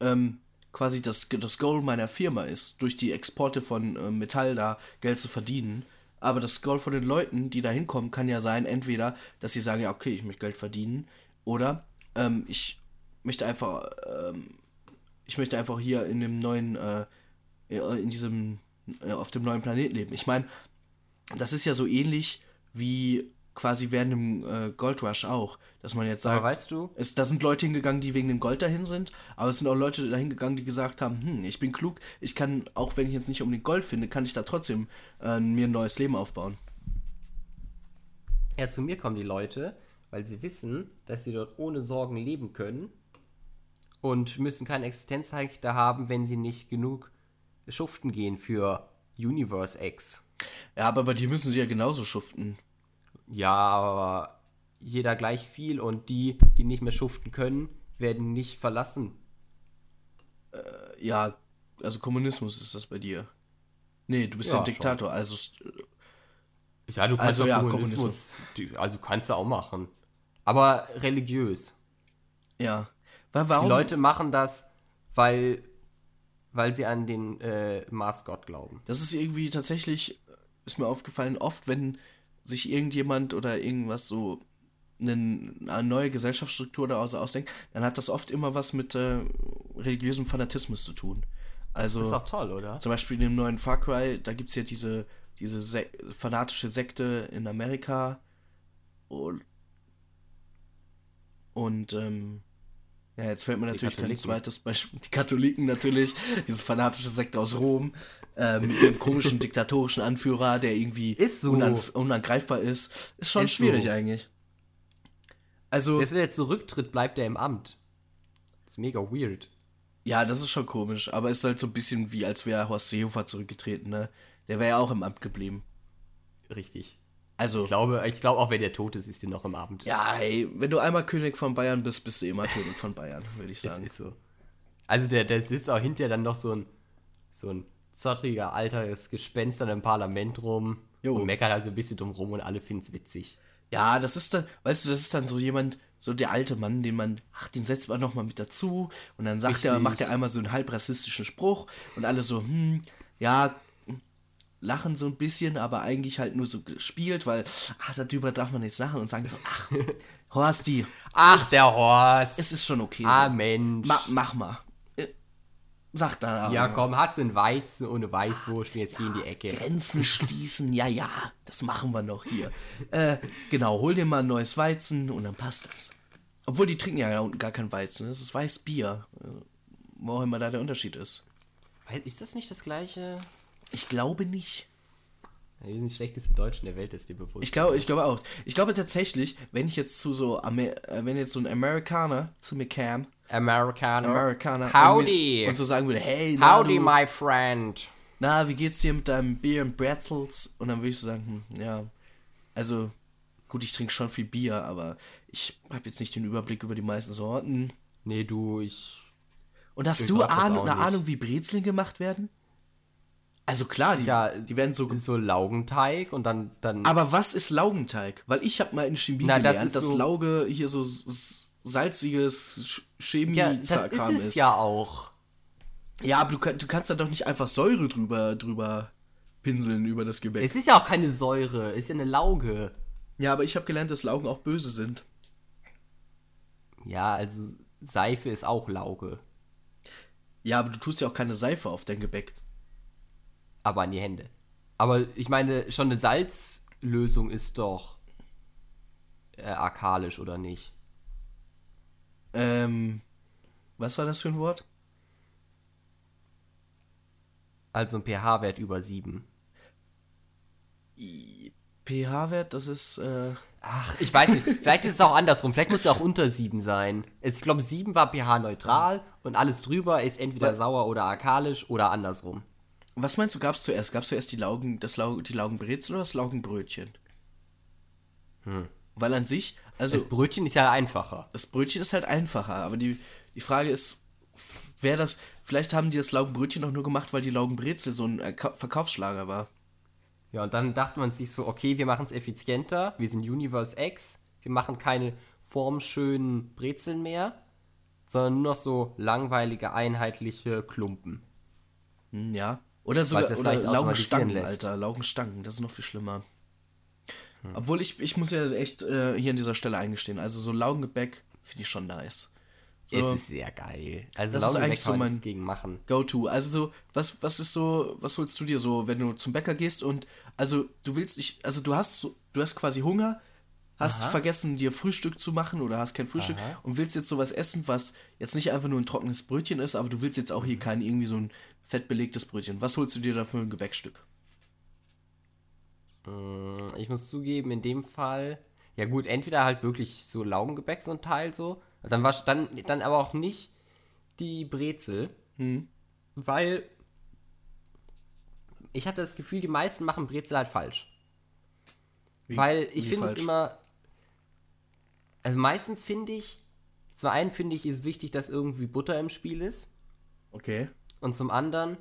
ähm, quasi das, das Goal meiner Firma ist, durch die Exporte von äh, Metall da Geld zu verdienen. Aber das Goal von den Leuten, die da hinkommen, kann ja sein, entweder, dass sie sagen, ja, okay, ich möchte Geld verdienen, oder ähm, ich möchte einfach, ähm, ich möchte einfach hier in dem neuen, äh, in diesem, äh, auf dem neuen Planeten leben. Ich meine, das ist ja so ähnlich wie quasi während dem äh, Goldrush auch, dass man jetzt sagt, Aber weißt du, es, da sind Leute hingegangen, die wegen dem Gold dahin sind, aber es sind auch Leute dahin gegangen, die gesagt haben, hm, ich bin klug, ich kann, auch wenn ich jetzt nicht unbedingt Gold finde, kann ich da trotzdem äh, mir ein neues Leben aufbauen. ja, zu mir kommen die Leute, weil sie wissen, dass sie dort ohne Sorgen leben können und müssen keine Existenzrechte haben, wenn sie nicht genug schuften gehen für Universe X. Ja, aber bei dir müssen sie ja genauso schuften. Ja, aber jeder gleich viel und die, die nicht mehr schuften können, werden nicht verlassen. Ja, also Kommunismus ist das bei dir. Nee, du bist Ja, ein Diktator, also Ja, du kannst Also auch ja, Kommunismus, die- also kannst du auch machen. Aber religiös. ja. Wa- Warum? Die Leute machen das, weil, weil sie an den äh, Mars-Gott glauben. Das ist irgendwie tatsächlich, ist mir aufgefallen, oft, wenn sich irgendjemand oder irgendwas so eine neue Gesellschaftsstruktur daraus ausdenkt, dann hat das oft immer was mit äh, religiösem Fanatismus zu tun. Also Das ist doch toll, oder? zum Beispiel in dem neuen Far Cry, da gibt es ja diese, diese Se fanatische Sekte in Amerika, Und, und ähm, ja, jetzt fällt mir natürlich kein zweites Beispiel. Die Katholiken natürlich, diese fanatische Sekte aus Rom, äh, mit dem komischen diktatorischen Anführer, der irgendwie Ist so. unan unangreifbar ist. Ist schon Ist schwierig so. eigentlich. Also, Selbst wenn er zurücktritt, bleibt er im Amt. Das ist mega weird. ja, das ist schon komisch, aber ist halt so ein bisschen wie, als wäre Horst Seehofer zurückgetreten, ne? Der wäre ja auch im Amt geblieben. Richtig. Also, Ich glaube, ich glaube auch, wenn der tot ist, ist er noch im Amt. ja, hey, wenn du einmal König von Bayern bist, bist du immer König von Bayern, würde ich Das sagen. ist so. Also der, der sitzt auch hinterher dann noch so ein, so ein zottriger, altes Gespenst dann im Parlament rum Jo. und meckert halt so ein bisschen drum rum und alle finden es witzig. Ja, das ist dann, weißt du, das ist dann so jemand, so der alte Mann, den man, ach, den setzt man noch mal mit dazu und dann sagt er, macht er einmal so einen halb rassistischen Spruch und alle so, hm, ja, lachen so ein bisschen, aber eigentlich halt nur so gespielt, weil, ach, darüber darf man nichts lachen und sagen so, ach, Horsti, Ach, der Horst. es ist schon okay. ah, so. Mensch. Ma mach mal. Äh, Sag da. ja, komm, hast du einen Weizen ohne Weißwurst und jetzt geh in die Ecke. Grenzen schließen, ja, ja, das machen wir noch hier. Äh, genau, hol dir mal ein neues Weizen und dann passt das. Obwohl die trinken ja da unten gar kein Weizen, das ist Weißbier. Äh, Wo auch immer da der Unterschied ist. Ist das nicht das gleiche? Ich glaube nicht. Wir sind die schlechtesten Deutschen der Welt, ist dir bewusst. Ich glaube, ich glaube auch. Ich glaube tatsächlich, wenn ich jetzt zu so, Amer äh, wenn jetzt so ein Amerikaner zu mir kam, Amerikaner. Amerikaner, Howdy. und so sagen würde, hey, na, Howdy, du, my friend. na, wie geht's dir mit deinem Bier und Pretzels? Und dann würde ich so sagen, hm, ja, also, gut, ich trinke schon viel Bier, aber ich habe jetzt nicht den Überblick über die meisten Sorten. Nee, du, ich. Und hast du Ahn eine. Ahnung, wie Brezeln gemacht werden? Also klar, die, Ja, die werden so. So Laugenteig und dann. dann Aber was ist Laugenteig? Weil ich habe mal in Chemie Na, das gelernt, ist dass so- Lauge hier so salziges Sch- ja, das ist es ist. ja auch. Ja, aber du, du kannst da doch nicht einfach Säure drüber, drüber pinseln über das Gebäck. Es ist ja auch keine Säure, es ist ja eine Lauge. ja, aber ich habe gelernt, dass Laugen auch böse sind. Ja, also Seife ist auch Lauge. Ja, aber du tust ja auch keine Seife auf dein Gebäck. Aber an die Hände. Aber ich meine, schon eine Salzlösung ist doch äh, alkalisch, oder nicht? Ähm, was war das für ein Wort? Also ein pH-Wert über 7. pH-Wert, das ist, äh, Ach, ich weiß nicht. Vielleicht ist es auch andersrum. Vielleicht muss es auch unter 7 sein. Es- Ich glaube, 7 war pH-neutral und alles drüber ist entweder Was? sauer oder alkalisch oder andersrum. Was meinst du, gab's zuerst? Gab's zuerst die Laugen, das Lau die Laugenbrezel oder das Laugenbrötchen? Weil an sich, also Das Brötchen ist ja einfacher. das Brötchen ist halt einfacher, aber die, die Frage ist, wer das, vielleicht haben die das Laugenbrötchen doch nur gemacht, weil die Laugenbrezel so ein äh, Ka- Verkaufsschlager war. Ja, und dann dachte man sich so, okay, wir machen es effizienter, wir sind Universe X, wir machen keine formschönen Brezeln mehr, sondern nur noch so langweilige, einheitliche Klumpen. Hm, ja. Oder sogar oder Laugenstangen. Alter. Laugenstangen, das ist noch viel schlimmer. Obwohl ich, ich muss ja echt äh, hier an dieser Stelle eingestehen. Also so Laugengebäck finde ich schon nice. So, Es ist sehr geil. Also Das ist eigentlich so mein- gegen machen. Go-To. Also so, was, was ist so, was holst du dir so, wenn du zum Bäcker gehst und also du willst nicht, also du hast so, du hast quasi Hunger, hast Aha. vergessen dir Frühstück zu machen oder hast kein Frühstück Aha. und willst jetzt sowas essen, was jetzt nicht einfach nur ein trockenes Brötchen ist, aber du willst jetzt auch hier kein irgendwie so ein fettbelegtes Brötchen. Was holst du dir da für ein Gebäckstück? Mm, Ich muss zugeben, in dem Fall, ja gut, entweder halt wirklich so Laugengebäck, so ein Teil so. Dann war dann, dann aber auch nicht die Brezel, Hm. weil ich hatte das Gefühl, die meisten machen Brezel halt falsch. Wie- weil ich finde es immer, also meistens finde ich, zum einen finde ich, ist wichtig, dass irgendwie Butter im Spiel ist. Okay. Und zum anderen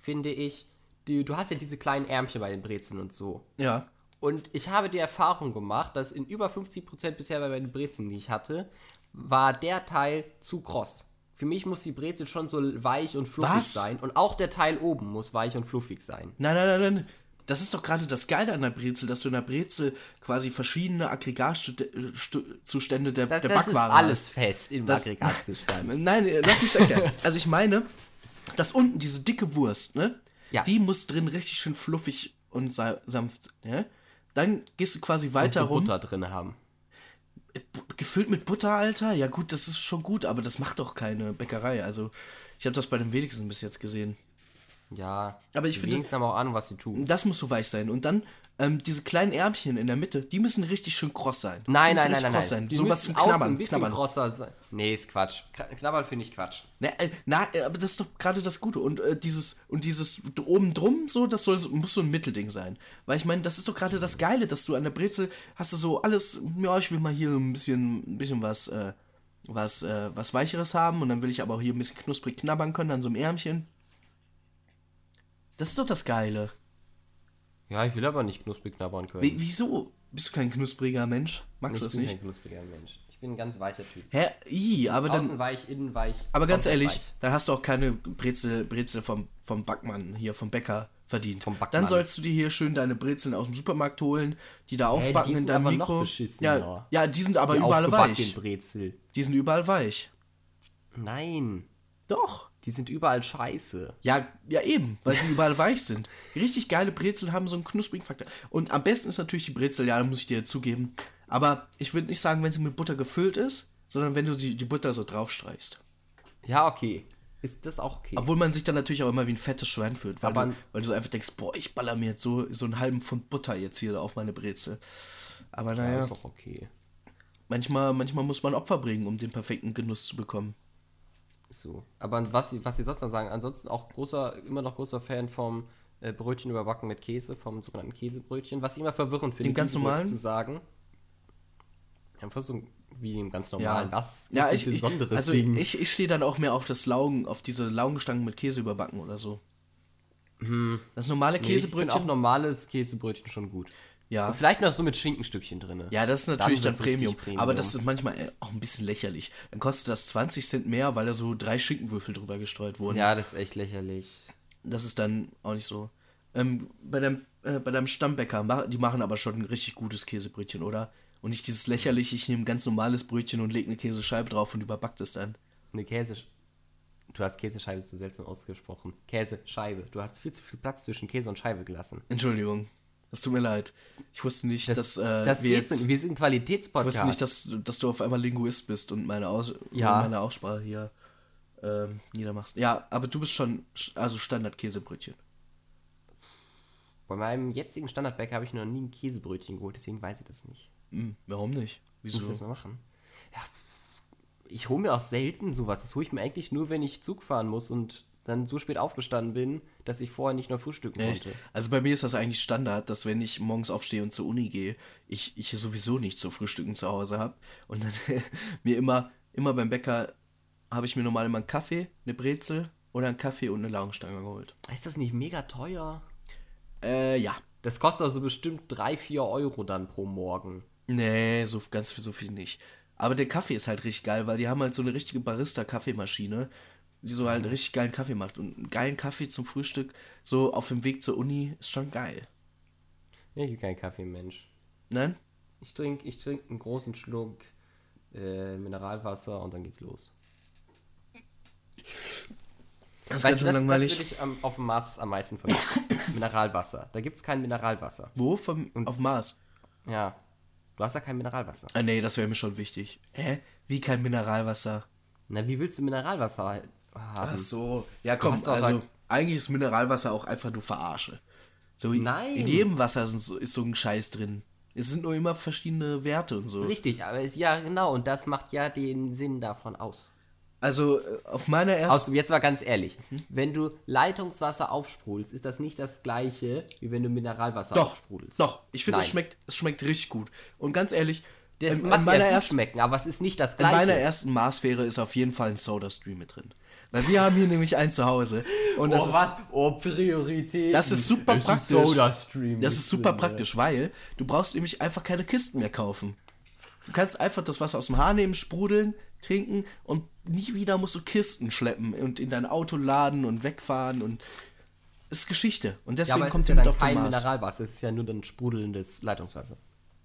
finde ich, du, du hast ja diese kleinen Ärmchen bei den Brezeln und so. Ja. Und ich habe die Erfahrung gemacht, dass in über 50% bisher bei den Brezeln, die ich hatte, war der Teil zu kross. Für mich muss die Brezel schon so weich und fluffig Was? sein. Und auch der Teil oben muss weich und fluffig sein. Nein, nein, nein, nein. Das ist doch gerade das Geile an der Brezel, dass du in der Brezel quasi verschiedene Aggregatzustände der, Das, der das ist Backware alles fest im Das- Aggregatzustand. Nein, äh, lass mich erklären. Also ich meine, dass unten diese dicke Wurst, ne? Ja. Die muss drin richtig schön fluffig und sa sanft, ne? dann gehst du quasi Und weiter so rum. Butter drin haben. Bu- Gefüllt mit Butter, Alter? Ja gut, das ist schon gut, aber das macht doch keine Bäckerei. Also, ich habe das bei den wenigsten bis jetzt gesehen. Ja. Aber ich finde- haben auch Ahnung, was sie tun. Das muss so weich sein. Und dann ähm, diese kleinen Ärmchen in der Mitte, die müssen richtig schön kross sein. Nein, nein, nein, nein, nein. Sein. Die So was zum Knabbern. ein bisschen knabbern. grosser sein. Nee, ist Quatsch. Kn- Knabbern finde ich Quatsch. Na, äh, na, äh, aber das ist doch gerade das Gute. Und äh, dieses, und dieses oben drum, so, das soll, so- muss so ein Mittelding sein. Weil ich meine, das ist doch gerade das Geile, dass du an der Brezel hast du so alles, ja, ich will mal hier ein bisschen, ein bisschen was, äh, was, äh, was Weicheres haben und dann will ich aber auch hier ein bisschen knusprig knabbern können an so einem Ärmchen. Das ist doch das Geile. Ja, ich will aber nicht knusprig knabbern können. Wie, wieso? Bist du kein knuspriger Mensch? Magst ich du das bin nicht? kein knuspriger Mensch. Ich bin ein ganz weicher Typ. Hä? I, aber dann. Außen weich, innen weich. Aber ganz ehrlich, weich. dann hast du auch keine Brezel, Brezel vom, vom Backmann hier, vom Bäcker verdient. Vom Backmann. Dann sollst du dir hier schön deine Brezeln aus dem Supermarkt holen, die da aufbacken die in deinem aber noch Mikro. beschissener. ja, ja, die sind aber Die überall weich. Brezel. Die sind überall weich. Nein, Doch. Die sind überall scheiße. Ja, ja eben, weil sie überall weich sind. Richtig geile Brezel haben so einen knusprigen Faktor. Und am besten ist natürlich die Brezel, ja, da muss ich dir zugeben. Aber ich würde nicht sagen, wenn sie mit Butter gefüllt ist, sondern wenn du sie, die Butter so draufstreichst. Ja, okay. Ist das auch okay? Obwohl man sich dann natürlich auch immer wie ein fettes Schwein fühlt, weil, du, weil du so einfach denkst, boah, ich baller mir jetzt so, so einen halben Pfund Butter jetzt hier auf meine Brezel. Aber ja, naja, ist auch okay. manchmal, manchmal muss man Opfer bringen, um den perfekten Genuss zu bekommen. So. Aber was, sie- was sie sonst noch sagen, ansonsten auch großer, immer noch großer Fan vom äh, Brötchen überbacken mit Käse, vom sogenannten Käsebrötchen, was ich immer verwirrend finde, ganz normalen? zu sagen. Einfach so wie im ganz normalen. Was ist ja, ich, ich, besonderes also Ding? ich, ich stehe dann auch mehr auf das Laugen, auf diese Laugenstangen mit Käse überbacken oder so. Das normale Nee, ich finde Käsebrötchen. auch normales Käsebrötchen schon gut. Ja. Und vielleicht noch so mit Schinkenstückchen drin. Ja, das ist natürlich dann, richtig Premium. Premium. Aber das ist manchmal äh, auch ein bisschen lächerlich. Dann kostet das 20 Cent mehr, weil da so drei Schinkenwürfel drüber gestreut wurden. Ja, das ist echt lächerlich. Das ist dann auch nicht so. Ähm, bei, deinem, äh, bei deinem Stammbäcker, die machen aber schon ein richtig gutes Käsebrötchen, oder? Und nicht dieses lächerliche, ich nehme ein ganz normales Brötchen und lege eine Käsescheibe drauf und überbackt es dann. Eine Käse. Du hast Käsescheibe so seltsam ausgesprochen. Käsescheibe. Du hast viel zu viel Platz zwischen Käse und Scheibe gelassen. Entschuldigung. Das tut mir leid. Ich wusste nicht, dass äh, das wir jetzt. Wir sind ein Ich Qualitätspodcast. wusste nicht, dass, dass du auf einmal Linguist bist und meine, Aus Ja. meine Aussprache hier ähm, niedermachst. Ja, aber du bist schon, also Standard-Käsebrötchen. Bei meinem jetzigen Standardbäcker habe ich noch nie ein Käsebrötchen geholt, deswegen weiß ich das nicht. Hm, warum nicht? Ich muss das Wieso? mal machen. Ja, ich hole mir auch selten sowas. Das hole ich mir eigentlich nur, wenn ich Zug fahren muss und dann so spät aufgestanden bin, dass ich vorher nicht noch frühstücken Echt? konnte. Also bei mir ist das eigentlich Standard, dass wenn ich morgens aufstehe und zur Uni gehe, ich, ich sowieso nicht zu frühstücken zu Hause habe. Und dann mir immer, immer beim Bäcker habe ich mir normal immer einen Kaffee, eine Brezel oder einen Kaffee und eine Laugenstange geholt. Ist das nicht mega teuer? Äh, ja. Das kostet also bestimmt 3, 4 Euro dann pro Morgen. Nee, so ganz für so viel nicht. Aber der Kaffee ist halt richtig geil, weil die haben halt so eine richtige Barista-Kaffeemaschine, die so halt einen richtig geilen Kaffee macht. Und einen geilen Kaffee zum Frühstück, so auf dem Weg zur Uni, ist schon geil. Ich bin kein Kaffeemensch. Nein? Ich trinke ich trink einen großen Schluck äh, Mineralwasser und dann geht's los. Das ist Weißt ganz schön das, das langweilig. würde ich am, auf dem Mars am meisten vermissen. Mineralwasser. Da gibt's kein Mineralwasser. Wo? Vom, auf Mars? Ja. Du hast ja kein Mineralwasser. Ah, nee, das wäre mir schon wichtig. Hä? Wie kein Mineralwasser? Na, wie willst du Mineralwasser haben? Ach so. Ja, komm, also halt- eigentlich ist Mineralwasser auch einfach nur Verarsche. So, Nein. In jedem Wasser ist, so- ist so ein Scheiß drin. Es sind nur immer verschiedene Werte und so. Richtig, aber es, ja, genau, und das macht ja den Sinn davon aus. Also äh, auf meiner ersten. Aus, jetzt mal ganz ehrlich, wenn du Leitungswasser aufsprudelst, ist das nicht das gleiche, wie wenn du Mineralwasser Doch, aufsprudelst. doch. Ich finde, es schmeckt, es schmeckt richtig gut. Und ganz ehrlich, Das in, in, mag meiner ja ersten, schmecken, aber es ist nicht das in gleiche. meiner ersten Marsfähre ist auf jeden Fall ein Soda-Stream mit drin. Weil wir haben hier nämlich eins zu Hause. Und das oh, ist, was? Oh, Priorität. Das ist super praktisch. Soda-Stream. Das ist super praktisch, weil du brauchst nämlich einfach keine Kisten mehr kaufen. Du kannst einfach das Wasser aus dem Hahn nehmen, sprudeln, trinken und nie wieder musst du Kisten schleppen und in dein Auto laden und wegfahren und ist Geschichte. Und Ja, deswegen es kommt ist ja mit auf den kein Mars. Mineralwasser, es ist ja nur dann sprudelndes Leitungswasser.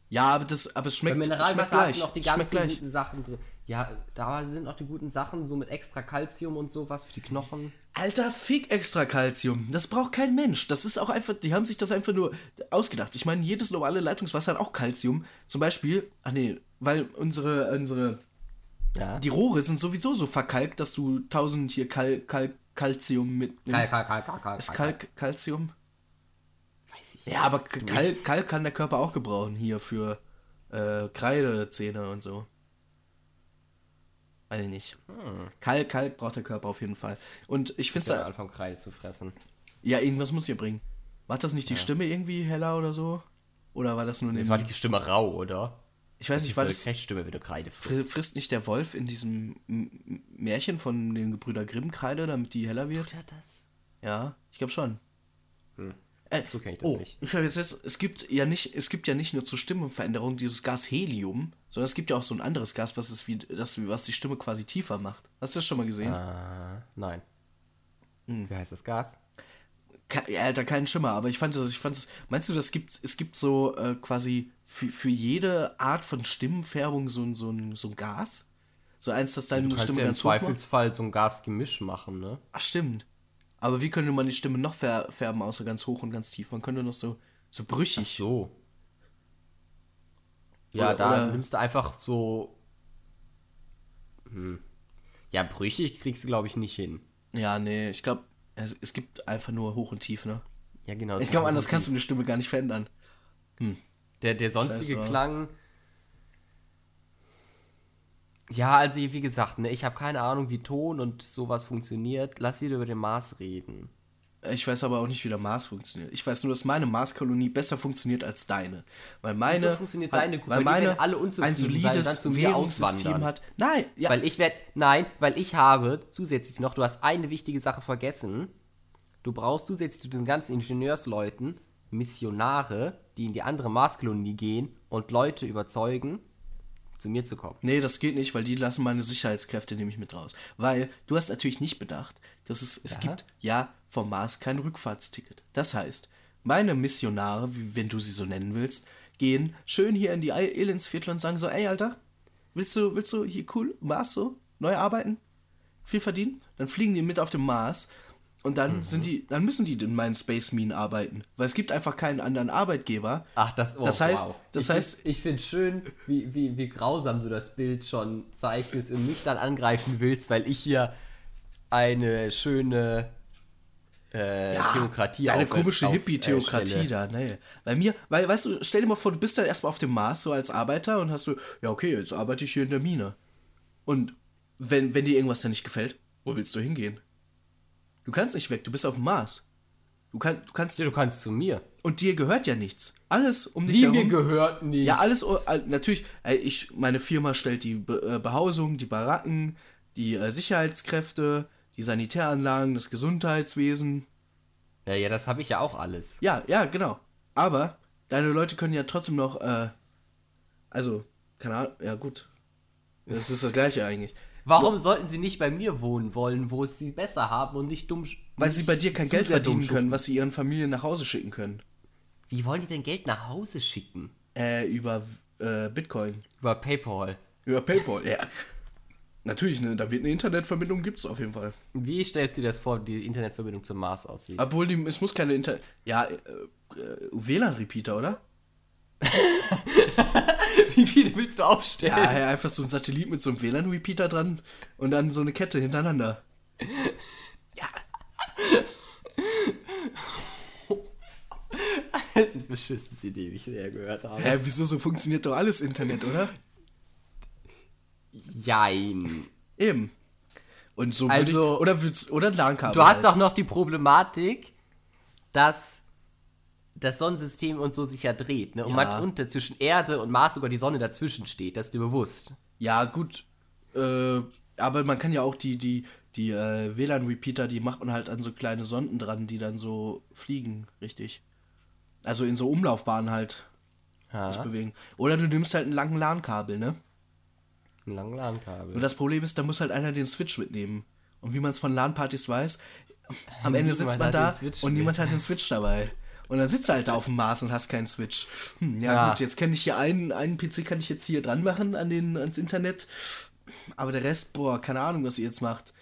Ja, aber das, aber es Bei schmeckt, schmeckt Mineralwasser gleich. hast du noch die schmeckt ganzen. Sachen drin. Ja, da sind auch die guten Sachen, so mit extra Kalzium und sowas für die Knochen. Alter, fick extra Calcium. Das braucht kein Mensch. Das ist auch einfach, die haben sich das einfach nur ausgedacht. Ich meine, jedes normale Leitungswasser hat auch Calcium. Zum Beispiel, ach nee, weil unsere, unsere, Ja. die Rohre sind sowieso so verkalkt, dass du tausend hier Kal, Kal, Calcium mitnimmst. Kalk, Kalk, Kalk, Kalk, Ist Kalk. Calcium? Weiß ich Ja, aber Kalk, Kalk kann der Körper auch gebrauchen hier für äh, Kreidezähne und so. Ich nicht. Kalk, Kalk braucht der Körper auf jeden Fall. Und ich finde es anfangen Kreide zu fressen. Ja, irgendwas muss ihr bringen. War das nicht die Stimme irgendwie heller oder so? Oder war das nur Das eine. war die Stimme rau, oder? Ich weiß nicht, war das. Stimme, wenn du Kreide fri- frisst. Frisst nicht der Wolf in diesem M- M- Märchen von den Gebrüder Grimm Kreide, damit die heller wird? Ja, das. Ja, ich glaube schon. Hm. Äh, So kenn ich das oh, nicht. Ich habe jetzt, es gibt ja nicht, es gibt ja nicht nur zur Stimmenveränderung dieses Gas Helium, sondern es gibt ja auch so ein anderes Gas, was es wie, das, was die Stimme quasi tiefer macht. Hast du das schon mal gesehen? Äh, nein. Hm. Wie heißt das Gas? Ke ja, Alter, keinen Schimmer, aber ich fand das, ich fand das, meinst du, das gibt, es gibt so äh, quasi für, für jede Art von Stimmenfärbung so ein, so ein, so ein Gas? So eins, das deine Du kannst Stimme ja im ganz macht? Zweifelsfall so ein Gasgemisch machen, ne? Ach, stimmt. Aber wie könnte man die Stimme noch fär färben, außer ganz hoch und ganz tief? Man könnte noch so, so brüchig. So. Ja, Oder- da oder- nimmst du einfach so. Hm. Ja, brüchig kriegst du, glaube ich, nicht hin. Ja, nee, ich glaube, es, es gibt einfach nur hoch und tief, ne? Ja, genau. Ich glaube, anders kannst du die Stimme gar nicht verändern. Der, der sonstige. Klang. Ja, also wie gesagt, ne, ich habe keine Ahnung, wie Ton und sowas funktioniert. Lass wieder über den Mars reden. Ich weiß aber auch nicht, wie der Mars funktioniert. Ich weiß nur, dass meine Marskolonie besser funktioniert als deine. Weil meine. Wieso funktioniert deine gut? Weil Weil meine alle ein sein solides mir Währungssystem hat. Nein, ja. Weil ich werde, nein, weil ich habe zusätzlich noch, du hast eine wichtige Sache vergessen. Du brauchst zusätzlich zu den ganzen Ingenieursleuten Missionare, die in die andere Marskolonie gehen und Leute überzeugen, zu mir zu kommen. Nee, das geht nicht, weil die lassen meine Sicherheitskräfte nämlich mit raus. Weil du hast natürlich nicht bedacht, dass es, es gibt ja vom Mars kein Rückfahrtsticket. Das heißt, meine Missionare, wie, wenn du sie so nennen willst, gehen schön hier in die El- Elendsviertel und sagen so, ey Alter, willst du, willst du hier cool, Mars so, neu arbeiten, viel verdienen? Dann fliegen die mit auf dem Mars und Mhm. dann sind die, dann müssen die in meinen Space Minen arbeiten. Weil es gibt einfach keinen anderen Arbeitgeber. Ach, das, oh, Das heißt- wow. das ich heißt- find, ich finde schön, wie, wie, wie grausam du das Bild schon zeichnest und mich dann angreifen willst, weil ich hier eine schöne äh, Theokratie Deine auf- komische Hippie-Theokratie äh, da, ne. Bei mir, weil, weißt du, stell dir mal vor, du bist dann erstmal auf dem Mars, so als Arbeiter, und hast du, ja, okay, jetzt arbeite ich hier in der Mine. Und wenn, wenn dir irgendwas da nicht gefällt, wo willst du hingehen? Du kannst nicht weg, du bist auf dem Mars. Du, kann, du kannst, Ja, Du kannst zu mir. und dir gehört ja nichts. Alles um dich Wie herum. mir gehört nicht. Ja, alles, oh, natürlich, ich, meine Firma stellt die äh, Behausung, die Baracken, die äh, Sicherheitskräfte, die Sanitäranlagen, das Gesundheitswesen, Ja, ja, das habe ich ja auch alles. Ja, ja, genau. Aber deine Leute können ja trotzdem noch, äh, also, keine Ahnung, ja gut. Das ist das gleiche eigentlich. Warum sollten sie nicht bei mir wohnen wollen, wo es sie besser haben und nicht dumm. Weil sie bei dir kein Geld verdienen können, was sie ihren Familien nach Hause schicken können. Wie wollen die denn Geld nach Hause schicken? Äh, über äh, Bitcoin. Über PayPal. Über PayPal, ja. Natürlich, ne, da wird eine Internetverbindung, gibt's auf jeden Fall. Wie stellst du dir das vor, wie die Internetverbindung zum Mars aussieht? Obwohl, die, es muss keine Internet. Ja, äh, äh, WLAN-Repeater, oder? Wie viele willst du aufstellen? Ja, ja, einfach so ein Satellit mit so einem WLAN-Repeater dran und dann so eine Kette hintereinander. Das ist die beschissenste Idee, wie ich je gehört habe. Hä, wieso so funktioniert doch alles Internet, oder? Jein. Eben. Und so würde Also- ich, oder oder LAN-Kabel. Du hast halt. doch noch die Problematik, dass das Sonnensystem und so sich ja dreht, ne? Und Ja. man unter zwischen Erde und Mars sogar die Sonne dazwischen steht, das ist dir bewusst. Ja, gut. Äh, aber man kann ja auch die, die, die äh, WLAN-Repeater, die macht man halt an so kleine Sonden dran, die dann so fliegen, richtig. Also in so Umlaufbahnen halt sich Ja. bewegen. Oder du nimmst halt einen langen LAN-Kabel, ne? Ein langes LAN-Kabel. Und das Problem ist, da muss halt einer den Switch mitnehmen. Und wie man es von LAN-Partys weiß, am Ende sitzt man da und niemand hat den Switch dabei. Und dann sitzt du halt da auf dem Mars und hast keinen Switch. Hm, ja, Ja. gut, jetzt kann ich hier einen, einen PC kann ich jetzt hier dran machen an den, ans Internet. Aber der Rest, boah, keine Ahnung, was ihr jetzt macht.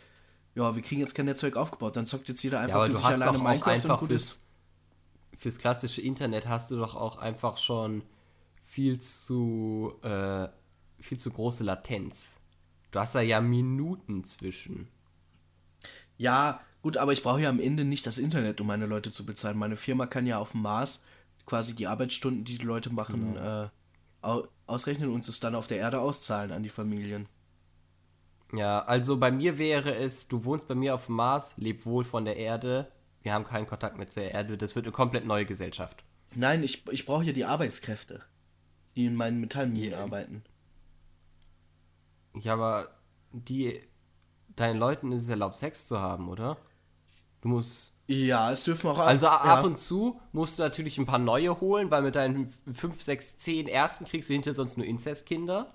Ja, wir kriegen jetzt kein Netzwerk aufgebaut. Dann zockt jetzt jeder einfach aber für du sich hast alleine Minecraft einfach und gut fürs, ist. fürs klassische Internet hast du doch auch einfach schon viel zu, äh, viel zu große Latenz. Du hast da ja Minuten zwischen. Ja, gut, aber ich brauche ja am Ende nicht das Internet, um meine Leute zu bezahlen. Meine Firma kann ja auf dem Mars quasi die Arbeitsstunden, die die Leute machen, äh, au ausrechnen und es dann auf der Erde auszahlen an die Familien. Ja, also bei mir wäre es, du wohnst bei mir auf dem Mars, leb wohl von der Erde, wir haben keinen Kontakt mehr zur Erde, das wird eine komplett neue Gesellschaft. Nein, ich, ich brauche ja die Arbeitskräfte, die in meinen Metallminen Ja. arbeiten. Ja, aber die, deinen Leuten ist es erlaubt, Sex zu haben, oder? Du musst, Ja, es dürfen auch also ja. ab und zu musst du natürlich ein paar neue holen, weil mit deinen 5, 6, 10 ersten kriegst du hinter sonst nur Inzestkinder.